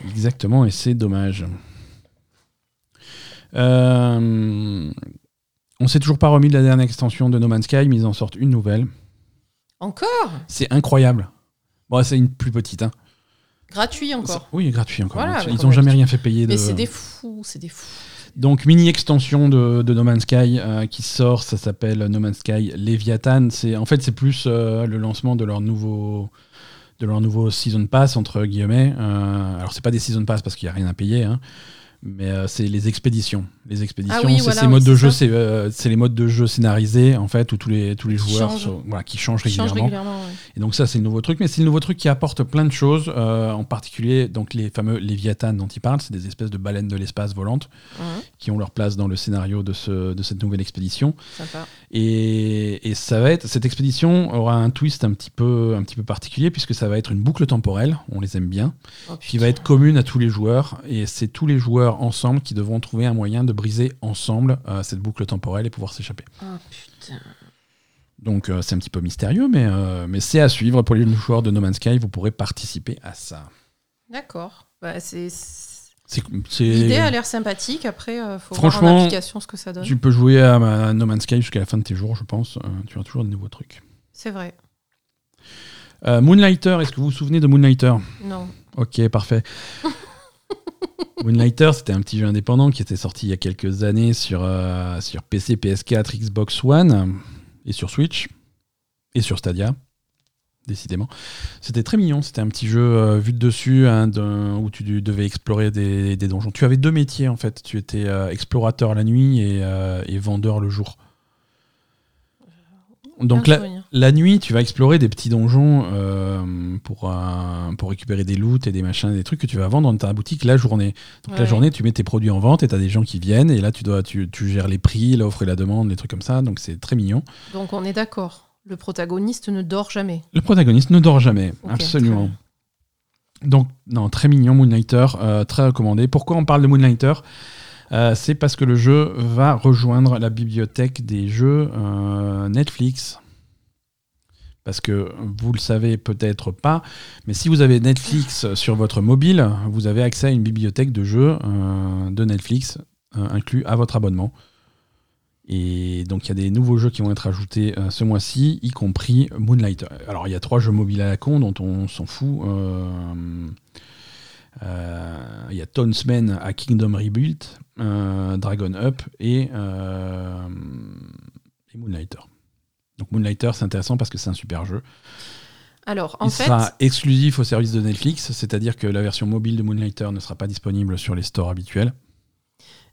Exactement, et c'est dommage. Euh, on s'est toujours pas remis de la dernière extension de No Man's Sky, mais ils en sortent une nouvelle. Encore? C'est incroyable. Bon, c'est une plus petite. Hein. Gratuit encore. Oui, gratuit encore. Voilà, ils comme ont jamais rien fait payer. De... Mais c'est des fous, c'est des fous. Donc, mini extension de, de No Man's Sky euh, qui sort, ça s'appelle No Man's Sky Leviathan. C'est en fait c'est plus euh, le lancement de leur nouveau de leur nouveau season pass entre guillemets. Euh, alors c'est pas des season pass parce qu'il y a rien à payer, hein, mais euh, c'est les expéditions. Les expéditions, Ah oui, c'est voilà, ces oui, modes de jeu, c'est euh, les modes de jeu scénarisés en fait où tous les tous les Qui joueurs changent. sont- voilà qui changent Qui régulièrement. régulièrement. ouais. Et donc ça, c'est le nouveau truc, mais c'est le nouveau truc qui apporte plein de choses, euh, en particulier donc les fameux Léviathan dont il parle, c'est des espèces de baleines de l'espace volantes qui ont leur place dans le scénario de, ce, de cette nouvelle expédition. sympa. Et, et ça va être, cette expédition aura un twist un petit, peu, un petit peu particulier, puisque ça va être une boucle temporelle, on les aime bien, Oh, qui va être commune à tous les joueurs, et c'est tous les joueurs ensemble qui devront trouver un moyen de briser ensemble euh, cette boucle temporelle et pouvoir s'échapper. Oh, putain. Donc euh, c'est un petit peu mystérieux, mais, euh, mais c'est à suivre pour les joueurs de No Man's Sky, vous pourrez participer à ça. D'accord. Bah, c'est. L'idée a l'air sympathique. Après, euh, faut Franchement, voir en application ce que ça donne. tu peux jouer à, à No Man's Sky jusqu'à la fin de tes jours, je pense. Tu auras toujours de nouveaux trucs. C'est vrai. Moonlighter, est-ce que vous vous souvenez de Moonlighter? Non. Ok, parfait. Moonlighter, c'était un petit jeu indépendant qui était sorti il y a quelques années sur, euh, sur PC, PS4, Xbox One et sur Switch et sur Stadia, décidément. C'était très mignon, c'était un petit jeu euh, vu de dessus hein, où tu devais explorer des, des donjons. Tu avais deux métiers en fait, tu étais euh, explorateur la nuit et, et vendeur le jour. Donc là, souvenirs. La nuit, tu vas explorer des petits donjons euh, pour, euh, pour récupérer des loots et des machins, des trucs que tu vas vendre dans ta boutique la journée. Donc la journée, tu mets tes produits en vente et tu as des gens qui viennent et là, tu, dois, tu, tu gères les prix, l'offre et la demande, les trucs comme ça. Donc c'est très mignon. Donc on est d'accord. Le protagoniste ne dort jamais. Le protagoniste ne dort jamais, absolument. Donc, non, très mignon, Moonlighter, euh, très recommandé. Pourquoi on parle de Moonlighter? Euh, C'est parce que le jeu va rejoindre la bibliothèque des jeux euh, Netflix. Parce que vous le savez peut-être pas, mais si vous avez Netflix sur votre mobile, vous avez accès à une bibliothèque de jeux euh, de Netflix euh, inclus à votre abonnement. Et donc il y a des nouveaux jeux qui vont être ajoutés euh, ce mois-ci, y compris Moonlighter. Alors il y a trois jeux mobiles à la con dont on s'en fout. Il y a Townsmen à Kingdom Rebuilt, Dragon Up et Moonlighter. Donc Moonlighter, c'est intéressant parce que c'est un super jeu. Alors, en Il fait, sera exclusif au service de Netflix, c'est-à-dire que la version mobile de Moonlighter ne sera pas disponible sur les stores habituels.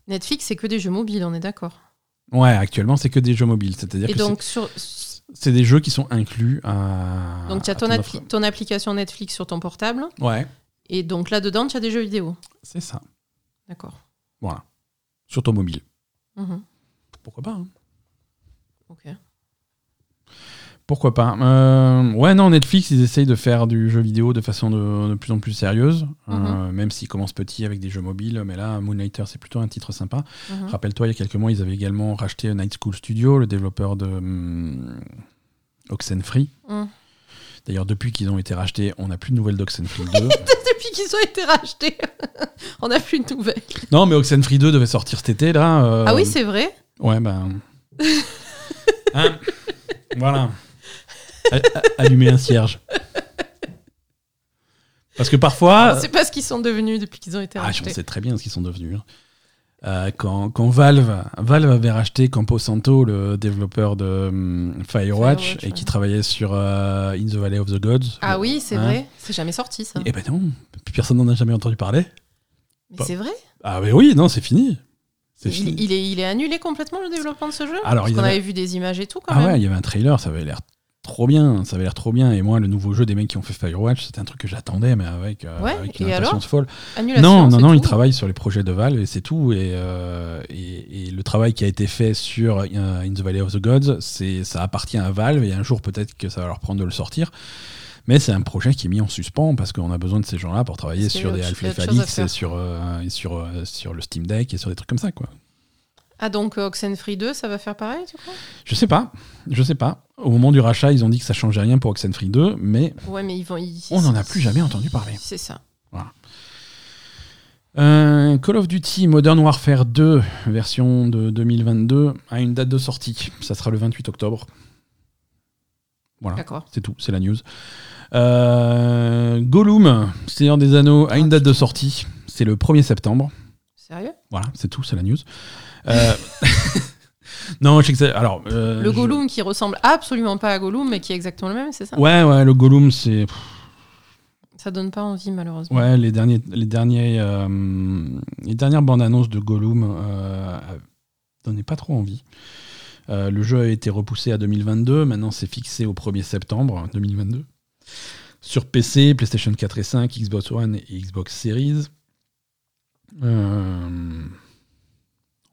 Netflix, c'est que des jeux mobiles, on est d'accord. Ouais, actuellement, c'est que des jeux mobiles, c'est-à-dire Et que donc, sur... c'est- des jeux qui sont inclus à. donc tu as ton, appli- ton application Netflix sur ton portable. Ouais, Et donc là-dedans, tu as des jeux vidéo. c'est ça. D'accord. Voilà. Sur ton mobile. Mhm. Pourquoi pas hein. Ok. Pourquoi pas Euh, Ouais, non, Netflix, ils essayent de faire du jeu vidéo de façon de, de plus en plus sérieuse, Mhm. euh, même s'ils commencent petit avec des jeux mobiles. Mais là, Moonlighter, c'est plutôt un titre sympa. Mhm. Rappelle-toi, il y a quelques mois, ils avaient également racheté Night School Studio, le développeur de hum, Oxenfree. Mhm. D'ailleurs, depuis qu'ils ont été rachetés, on n'a plus de nouvelles d'Oxenfree 2. Depuis qu'ils ont été rachetés, on n'a plus de nouvelles. non, mais Oxenfree 2 devait sortir cet été, là. euh, Ah oui, c'est vrai. Ouais, ben. Hein voilà. Allumer un cierge. Parce que parfois. C'est pas ce qu'ils sont devenus depuis qu'ils ont été Ah, rachetés. on sait très bien ce qu'ils sont devenus. hein. Euh, quand, quand Valve, Valve avait racheté Campo Santo, le développeur de hum, Firewatch, Firewatch, et ouais. qui travaillait sur euh, In the Valley of the Gods. Ah oui, c'est hein. vrai. C'est jamais sorti ça. Eh ben non, personne n'en a jamais entendu parler. Mais c'est vrai. Ah mais oui, non, c'est fini. Il, il est, il est annulé complètement le développement de ce jeu? Alors, Parce qu'on avait vu des images et tout quand Ah même. ouais, il y avait un trailer, ça avait l'air trop bien, ça avait l'air trop bien. Et moi, le nouveau jeu des mecs qui ont fait Firewatch, c'était un truc que j'attendais, mais avec, euh, Ouais, avec une impatience folle. Annulation. Non, non, non, ils travaillent sur les projets de Valve et c'est tout. Et, euh, et, et le travail qui a été fait sur euh, In the Valley of the Gods, c'est, ça appartient à Valve et un jour peut-être que ça va leur prendre de le sortir. Mais c'est un projet qui est mis en suspens parce qu'on a besoin de ces gens-là pour travailler sur des Half-Life et sur, euh, et sur, euh, sur le Steam Deck et sur des trucs comme ça. Quoi. Ah donc Oxenfree 2, ça va faire pareil du coup Je sais pas, je sais pas. Au moment du rachat, ils ont dit que ça changeait rien pour Oxenfree 2, mais Ouais, mais ils vont. ils- on n'en a plus jamais entendu parler. C'est ça. Euh, Call of Duty Modern Warfare 2, version de 2022, a une date de sortie. Ça sera le 28 octobre. Voilà, D'accord. c'est tout, c'est la news. Euh, Gollum, Seigneur des Anneaux, a une date de sortie. C'est le 1er septembre. Sérieux? Voilà, c'est tout, c'est la news. Euh, non, je sais que c'est. Alors. euh, Le je- Gollum qui ressemble absolument pas à Gollum, mais qui est exactement le même, c'est ça? Ouais, ouais, le Gollum, c'est. Ça donne pas envie malheureusement. Ouais, les derniers, les derniers, euh, les dernières bandes annonces de Gollum euh, donnaient pas trop envie. Euh, le jeu a été repoussé à 2022, maintenant c'est fixé au 1er septembre 2022. Sur PC, PlayStation 4 et 5, Xbox One et Xbox Series. Euh,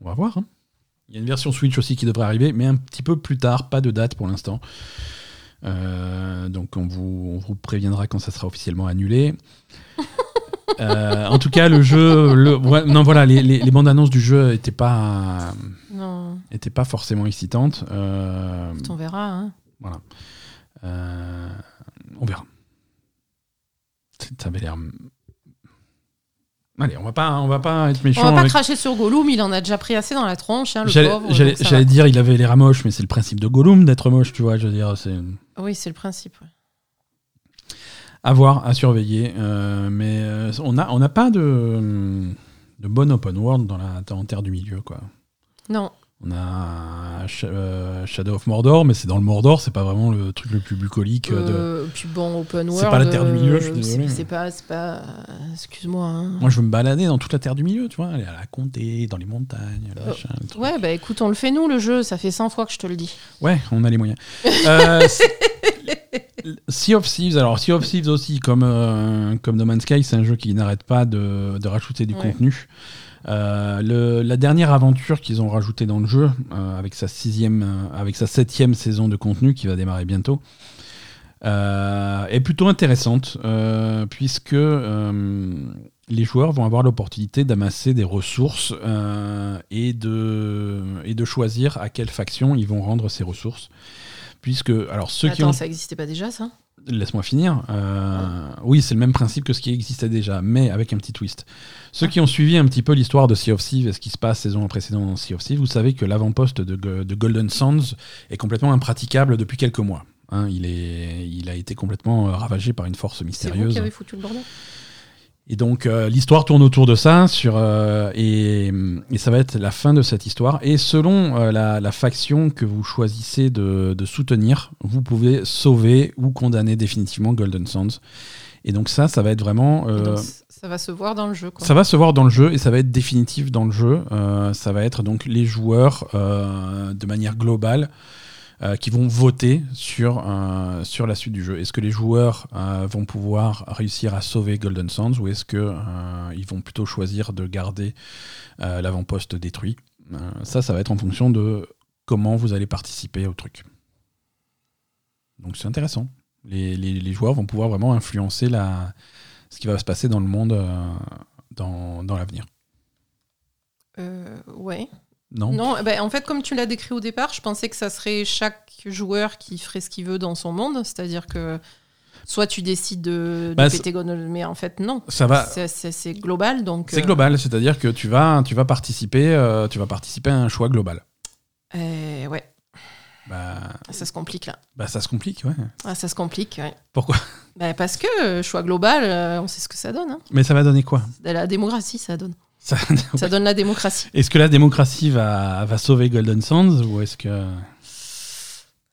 on va voir. hein. Il y a une version Switch aussi qui devrait arriver, mais un petit peu plus tard, pas de date pour l'instant. Euh, donc on vous, on vous préviendra quand ça sera officiellement annulé. Euh, en tout cas, le jeu, le, non voilà, les, les- les bandes annonces du jeu n'étaient pas, Non, étaient pas forcément excitantes. Euh, on verra. Hein. voilà, on verra. Ça avait l'air. Allez, on va pas, on va pas être On méchant. va pas avec- cracher sur Gollum, il en a déjà pris assez dans la tronche, hein, le J'allais pauvre. j'allais- dire, il avait l'air moche, mais c'est le principe de Gollum d'être moche, tu vois. Je veux dire, c'est. Oui, c'est le principe. ouais. À voir, à surveiller. euh, mais euh, on n'a on n'a pas de, de bon open world dans la Terre du Milieu. Quoi. Non, On a euh, Shadow of Mordor, mais c'est dans le Mordor, c'est pas vraiment le truc le plus bucolique. euh, de... euh, puis bon, open C'est world. pas la Terre du Milieu, je suis désolé. C'est c'est pas, c'est pas. Excuse-moi. hein. Moi, je veux me balader dans toute la Terre du Milieu, tu vois, aller à la comté, dans les montagnes. Ouais, bah écoute, on le fait nous le jeu, ça fait 100 fois que je te le dis. Ouais, on a les moyens. Euh, sea of Thieves, alors Sea of Thieves aussi, comme, euh, comme No Man's Sky, c'est un jeu qui n'arrête pas de, de rajouter du Ouais. contenu. Euh, le- la dernière aventure qu'ils ont rajoutée dans le jeu, euh, avec, sa sixième, euh, avec sa septième saison de contenu qui va démarrer bientôt, est plutôt intéressante, puisque les joueurs vont avoir l'opportunité d'amasser des ressources et, de, et de choisir à quelle faction ils vont rendre ces ressources. Puisque, alors ceux qui Attends, ont ça existait pas déjà ça? Laisse-moi finir. Oui, c'est le même principe que ce qui existait déjà, mais avec un petit twist. Ceux qui ont suivi un petit peu l'histoire de Sea of Thieves et ce qui se passe saison précédente dans Sea of Thieves, vous savez que l'avant-poste de, Go- de Golden Sands est complètement impraticable depuis quelques mois. Hein, il, est, il a été complètement euh, ravagé par une force C'est mystérieuse. qui avez foutu le bordel Et donc euh, l'histoire tourne autour de ça, sur, euh, et, et ça va être la fin de cette histoire. Et selon euh, la, la faction que vous choisissez de, de soutenir, vous pouvez sauver ou condamner définitivement Golden Sands. Et donc ça, ça va être vraiment... ça va se voir dans le jeu. Ça va se voir dans le jeu et ça va être définitif dans le jeu. Euh, ça va être donc les joueurs euh, de manière globale euh, qui vont voter sur, sur la suite du jeu. Est-ce que les joueurs vont pouvoir réussir à sauver Golden Sands ou est-ce que euh, ils vont plutôt choisir de garder l'avant-poste détruit? Ça, ça va être en fonction de comment vous allez participer au truc. Donc c'est intéressant. Les joueurs vont pouvoir vraiment influencer la, ce qui va se passer dans le monde euh, dans, dans l'avenir. Euh, ouais. Non, Non, ben, en fait, comme tu l'as décrit au départ, je pensais que ça serait chaque joueur qui ferait ce qu'il veut dans son monde. C'est-à-dire que soit tu décides de, de Bah, péter mais en fait, non. Ça va. C'est global, donc. C'est euh, global, c'est-à-dire que tu vas, tu vas participer, euh, tu vas participer à un choix global. euh, ouais, Bah, ça se complique là. bah, ça se complique, ouais. Ah, ça se complique, ouais. Pourquoi? Ben, Parce que euh, choix global, euh, on sait ce que ça donne. hein. Mais ça va donner quoi? La démocratie, ça donne. Ça- Ça donne la démocratie. Est-ce que la démocratie va, va sauver Golden Sands ou est-ce que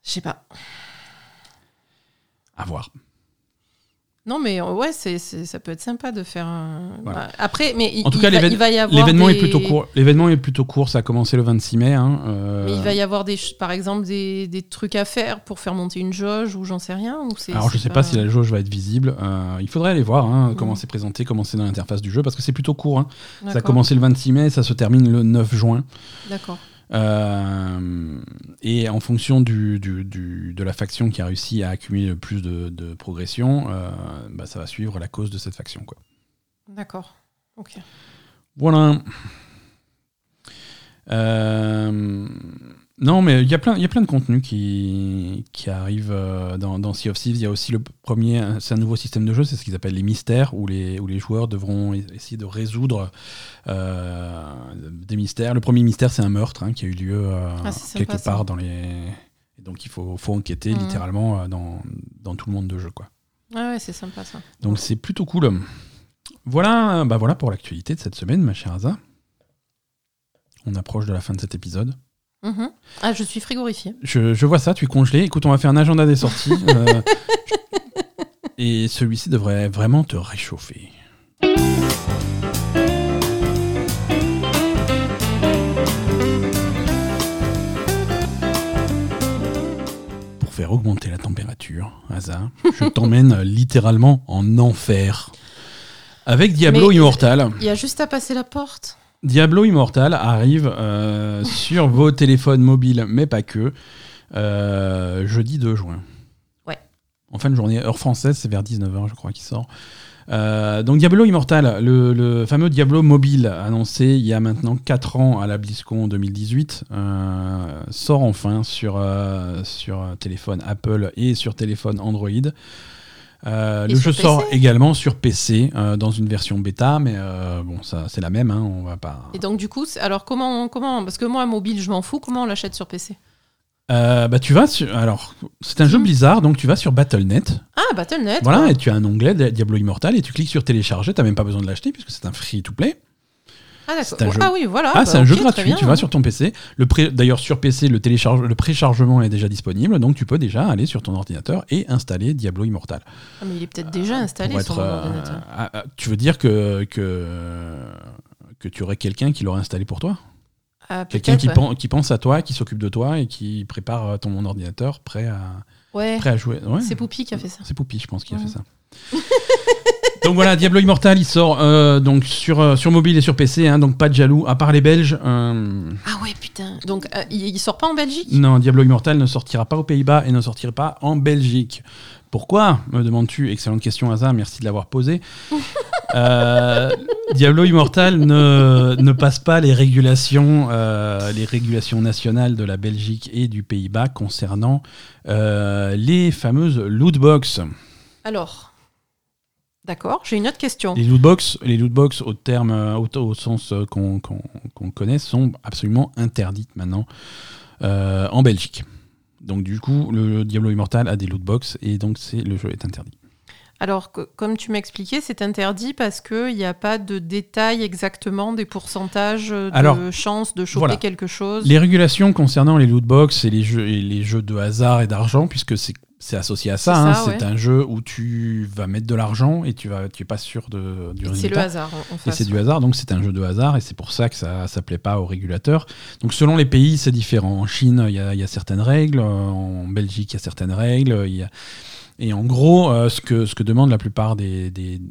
Je sais pas. à voir Non, mais euh, ouais, c'est c'est- ça peut être sympa de faire un. Voilà. bah, Après, mais il, En tout il cas, va, l'événement- il va y avoir. L'événement des- est plutôt court. L'événement est plutôt court. Ça a commencé le 26 mai. hein, euh, Mais il va y avoir des, par exemple des, des trucs à faire pour faire monter une jauge ou j'en sais rien ou c'est. Alors je c'est sais pas si la jauge va être visible. Euh, il faudrait aller voir hein, comment Mhm. c'est présenté, comment c'est dans l'interface du jeu, parce que c'est plutôt court. hein. Ça a commencé le 26 mai, ça se termine le 9 juin. D'accord. Euh, et en fonction du, du- du- de la faction qui a réussi à accumuler le plus de, de progression, euh, bah, ça va suivre la cause de cette faction. Quoi. D'accord. Ok. Voilà. Euh, non, mais il y a plein, il y a plein de contenus qui, qui arrivent euh, dans, dans Sea of Thieves. Il y a aussi le premier, c'est un nouveau système de jeu, c'est ce qu'ils appellent les mystères, où les, où les joueurs devront essayer de résoudre euh, des mystères. Le premier mystère, c'est un meurtre hein, qui a eu lieu euh, Ah, sympa, quelque ça. part dans les. donc il faut, faut enquêter littéralement dans, dans tout le monde de jeu. Quoi. Ah ouais, c'est sympa ça. Donc c'est plutôt cool. Voilà, bah voilà pour l'actualité de cette semaine, ma chère Asa. On approche de la fin de cet épisode. Mhm. Ah, je suis frigorifiée. Je, je vois ça, tu es congelé. Écoute, on va faire un agenda des sorties. euh, et celui-ci devrait vraiment te réchauffer. Pour faire augmenter la température, Asa, je t'emmène littéralement en enfer. Avec Diablo Mais- Immortal. Il y a juste à passer la porte. Diablo Immortal arrive euh, sur vos téléphones mobiles, mais pas que, euh, jeudi 2 juin. Ouais. En fin de journée, heure française, c'est vers 19h, je crois, qu'il sort. Euh, donc Diablo Immortal, le, le fameux Diablo mobile annoncé il y a maintenant 4 ans à la BlizzCon 2018, euh, sort enfin sur, euh, sur téléphone Apple et sur téléphone Android. Euh, le jeu sort également sur PC euh, dans une version bêta, mais euh, bon, ça c'est la même, hein, on va pas. Et donc du coup, alors comment, comment Parce que moi, mobile, je m'en fous. Comment on l'achète sur PC bah tu vas sur, alors c'est un jeu Mhm. Blizzard, donc tu vas sur Battle.net, Ah, Battle.net. voilà, et tu as un onglet Diablo Immortal et tu cliques sur télécharger, t'as même pas besoin de l'acheter puisque c'est un free to play. Ah c'est d'accord. un jeu- Ah oui, voilà. Ah, bah, c'est un ok, jeu gratuit, bien. tu vas sur ton PC. Le pré- D'ailleurs, sur PC, le, télécharge... le préchargement est déjà disponible, donc tu peux déjà aller sur ton ordinateur et installer Diablo Immortal. Ah, mais il est peut-être déjà installé Pour sur mon euh, ordinateur. ah, ah, tu veux dire que, que, que tu aurais quelqu'un qui l'aurait installé pour toi? Ah, Quelqu'un qui, ouais. pen- qui pense à toi, qui s'occupe de toi et qui prépare euh, ton ordinateur prêt à, Ouais. prêt à jouer. Ouais. C'est Poupy qui a fait ça. C'est Poupy, je pense, qui a fait ça. donc voilà, Diablo Immortal, il sort euh, donc sur, euh, sur mobile et sur PC, hein, donc pas de jaloux, à part les Belges. euh, Ah ouais, putain. Donc euh, il, il sort pas en Belgique? Non, Diablo Immortal ne sortira pas aux Pays-Bas et ne sortira pas en Belgique. Pourquoi? Me demandes-tu? Excellente question, Asa, merci de l'avoir posée. Euh, Diablo Immortal ne, ne passe pas les régulations, euh, les régulations nationales de la Belgique et du Pays-Bas concernant euh, les fameuses lootbox. Alors. D'accord, j'ai une autre question. Les lootbox, les lootbox au terme, euh, au, au sens euh, qu'on connaît, sont absolument interdites maintenant euh, en Belgique. Donc du coup, le, Diablo Immortal a des lootbox et donc c'est le jeu est interdit. Alors, que- comme tu m'expliquais, c'est interdit parce qu'il n'y a pas de détails exactement des pourcentages de Alors, chances de choper voilà. quelque chose. Les régulations concernant les loot box et les jeux, et les jeux de hasard et d'argent, puisque c'est c'est associé à ça, C'est hein, ça, ouais. un jeu où tu vas mettre de l'argent et tu vas, tu es pas sûr de, du C'est le résultat. hasard. en- en Et c'est du hasard, donc c'est un jeu de hasard, et c'est pour ça que ça ne plaît pas aux régulateurs. Donc selon les pays, c'est différent. En Chine, il y, y a certaines règles, en Belgique, il y a certaines règles. il y a- Et en gros, euh, ce, que, ce que demandent la plupart des, des-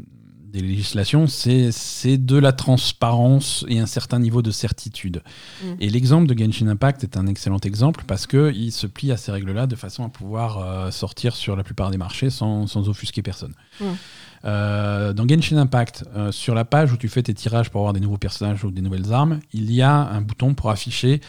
des législations, c'est de la transparence et un certain niveau de certitude. Mm. Et l'exemple de Genshin Impact est un excellent exemple parce qu'il se plie à ces règles-là de façon à pouvoir euh, sortir sur la plupart des marchés sans, sans offusquer personne. Mm. Euh, dans Genshin Impact, euh, sur la page où tu fais tes tirages pour avoir des nouveaux personnages ou des nouvelles armes, il y a un bouton pour afficher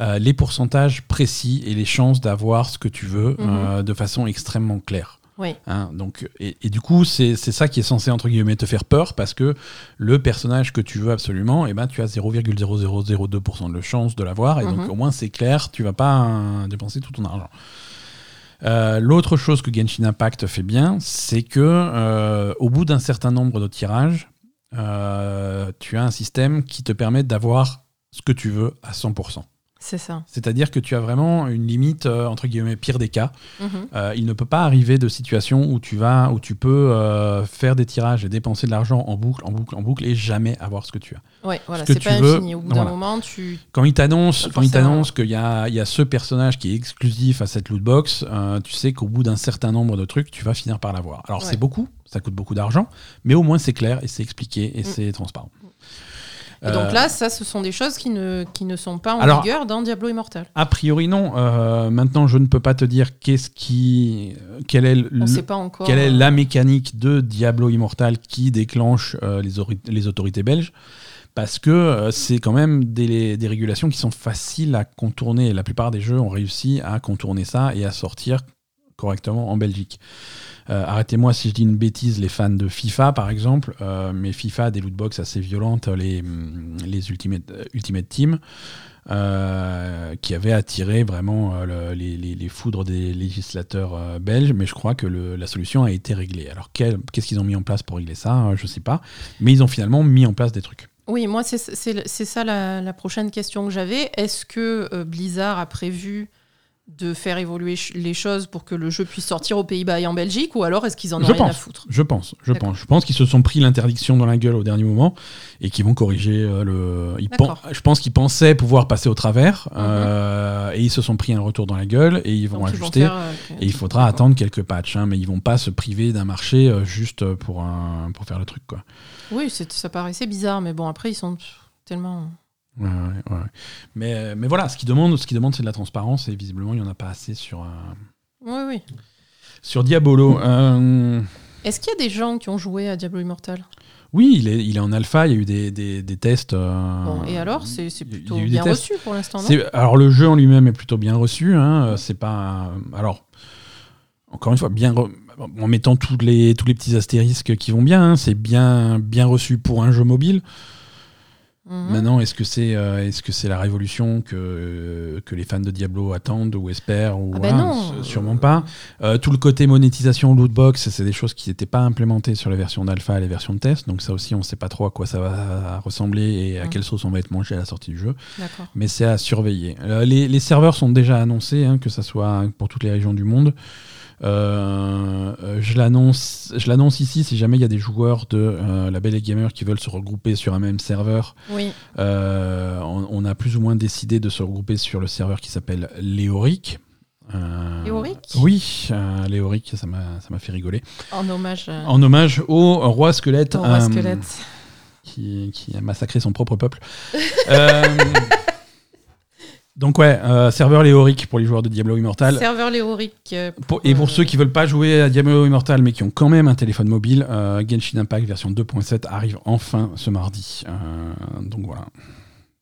euh, les pourcentages précis et les chances d'avoir ce que tu veux euh, de façon extrêmement claire. Oui. Hein, donc, et, et du coup, c'est ça qui est censé, entre guillemets, te faire peur parce que le personnage que tu veux absolument, eh ben, tu as 0,0002% de chance de l'avoir. Et donc, Mhm. au moins, c'est clair, tu vas pas euh, dépenser tout ton argent. Euh, L'autre chose que Genshin Impact fait bien, c'est que euh, au bout d'un certain nombre de tirages, euh, tu as un système qui te permet d'avoir ce que tu veux à 100%. C'est ça. C'est-à-dire que tu as vraiment une limite, euh, entre guillemets, pire des cas. Mhm. Euh, il ne peut pas arriver de situation où tu vas, où tu peux euh, faire des tirages et dépenser de l'argent en boucle, en boucle, en boucle et jamais avoir ce que tu as. Ouais, voilà, c'est pas veux, infini. Au bout d'un voilà. moment, tu. Quand il t'annonce, Pas quand il forcément. t'annonce qu'il y a, il y a ce personnage qui est exclusif à cette loot box, tu sais qu'au bout d'un certain nombre de trucs, tu vas finir par l'avoir. Alors Ouais. c'est beaucoup, ça coûte beaucoup d'argent, mais au moins c'est clair et c'est expliqué et Mm. c'est transparent. Et donc Euh, là, ça, ce sont des choses qui ne, qui ne sont pas en Alors- vigueur dans Diablo Immortal. a priori non. Euh, maintenant, je ne peux pas te dire qu'est-ce qui, quel est le, On ne sait pas encore. Quelle est euh, la mécanique de Diablo Immortal qui déclenche euh, les, ori- les autorités belges Parce que euh, c'est quand même des, des régulations qui sont faciles à contourner. La plupart des jeux ont réussi à contourner ça et à sortir correctement en Belgique. Euh, Arrêtez-moi si je dis une bêtise, les fans de FIFA par exemple, euh, mais FIFA a des lootbox assez violentes, les, hum, les Ultimate, euh, Team, euh, qui avaient attiré vraiment euh, le- les, les- foudres des législateurs euh, belges, mais je crois que la solution a été réglée. Alors qu'est-ce qu'ils ont mis en place pour régler ça Euh, Je sais pas, mais ils ont finalement mis en place des trucs. Oui, moi, c'est ça la, prochaine question que j'avais. Est-ce que euh, Blizzard a prévu de faire évoluer les choses pour que le jeu puisse sortir aux Pays-Bas et en Belgique ou alors est-ce qu'ils en ont Je rien à foutre? Je pense, je pense. Je pense qu'ils se sont pris l'interdiction dans la gueule au dernier moment et qu'ils vont corriger euh, le. ils pen-. Mhm. Je pense qu'ils pensaient pouvoir passer au travers euh, et ils se sont pris un retour dans la gueule et ils vont Donc, ils vont ajuster. faire, euh, Et il faudra attendre quelques patchs, hein, mais ils vont pas se priver d'un marché juste pour, un, pour faire le truc. Quoi. Oui, ça paraissait bizarre, mais bon, après, ils sont tellement. Ouais, ouais, ouais. Mais, mais voilà, ce qu'ils demandent, ce qu'ils demandent, c'est de la transparence et visiblement, il n'y en a pas assez sur, euh, Oui, oui. sur Diabolo. Euh, Est-ce qu'il y a des gens qui ont joué à Diablo Immortal? Oui, il est, il est en alpha, il y a eu des, des, des tests. euh, Bon, Et alors, c'est plutôt bien reçu pour l'instant, Alors le jeu en lui-même est plutôt bien reçu. Hein, euh, c'est pas. Alors encore une fois, bien re- en mettant tous les tous les petits astérisques qui vont bien. hein, c'est bien bien reçu pour un jeu mobile. Mhm. Maintenant, est-ce que c'est euh, est-ce que c'est la révolution que que les fans de Diablo attendent ou espèrent ou Ah ben non. sûrement pas. Euh, tout le côté monétisation lootbox, c'est des choses qui n'étaient pas implémentées sur les versions d'alpha et les versions de test. Donc ça aussi, on ne sait pas trop à quoi ça va ressembler et à Mhm. quelle sauce on va être mangé à la sortie du jeu mais c'est à surveiller. Euh, les, les serveurs sont déjà annoncés, hein, que ce soit pour toutes les régions du monde. Euh, je l'annonce ici si jamais il y a des joueurs de euh, la Belle et Gamer qui veulent se regrouper sur un même serveur. Oui. Euh, on, on a plus ou moins décidé de se regrouper sur le serveur qui s'appelle Léoric. Euh, Léoric Oui, Léoric, ça m'a fait rigoler. En hommage En hommage au roi squelette. au roi squelette. qui, qui a massacré son propre peuple. Donc ouais, euh, serveur Léoric pour les joueurs de Diablo Immortal. Serveur Léoric. euh, Pour- et pour euh, ceux qui veulent pas jouer à Diablo Immortal mais qui ont quand même un téléphone mobile, euh, Genshin Impact version 2.7 arrive enfin ce mardi. Euh, donc voilà.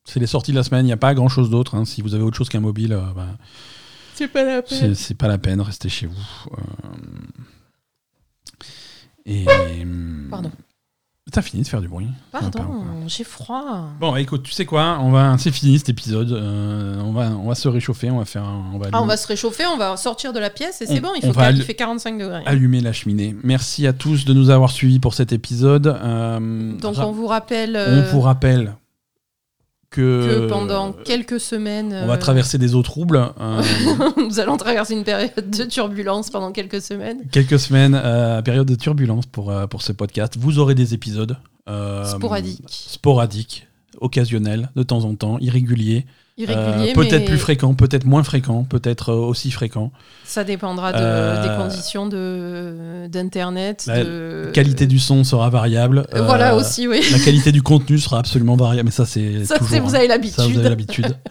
C'est les sorties de la semaine, il n'y a pas grand chose d'autre. hein. Si vous avez autre chose qu'un mobile, euh, bah, C'est pas la peine. c'est pas la peine, restez chez vous. Euh, Et Pardon. T'as fini de faire du bruit. Pardon, j'ai froid. Bon, écoute, tu sais quoi On va, c'est fini cet épisode. Euh, on va, on va se réchauffer. On va faire, un- on va, Ah, on va se réchauffer, on va sortir de la pièce et c'est On- bon, il, faut fait 45 degrés. allumer la cheminée. Merci à tous de nous avoir suivis pour cet épisode. Euh, Donc on vous rappelle on euh, vous rappelle que, que pendant quelques semaines, on va euh, traverser des eaux troubles. euh, nous allons traverser une période de turbulence pendant quelques semaines. quelques semaines, euh, période de turbulence pour, euh, pour ce podcast. Vous aurez des épisodes euh, Sporadiques. sporadiques, occasionnels, de temps en temps, irréguliers. Euh, peut-être mais plus fréquents, peut-être moins fréquents, peut-être euh, aussi fréquents. ça dépendra de- Euh, des conditions de- d'internet. La de... qualité du son sera variable. Voilà Euh, aussi, oui. La qualité du contenu sera absolument variable, mais ça c'est Ça, toujours. vous hein. avez Ça, vous avez l'habitude. l'habitude.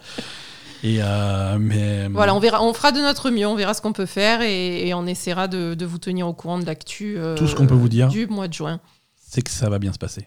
Et euh, mais Voilà, on verra, on fera de notre mieux, on verra ce qu'on peut faire et, et on essaiera de, de vous tenir au courant de l'actu. euh, Tout ce qu'on peut vous dire. du mois de juin. c'est que ça va bien se passer.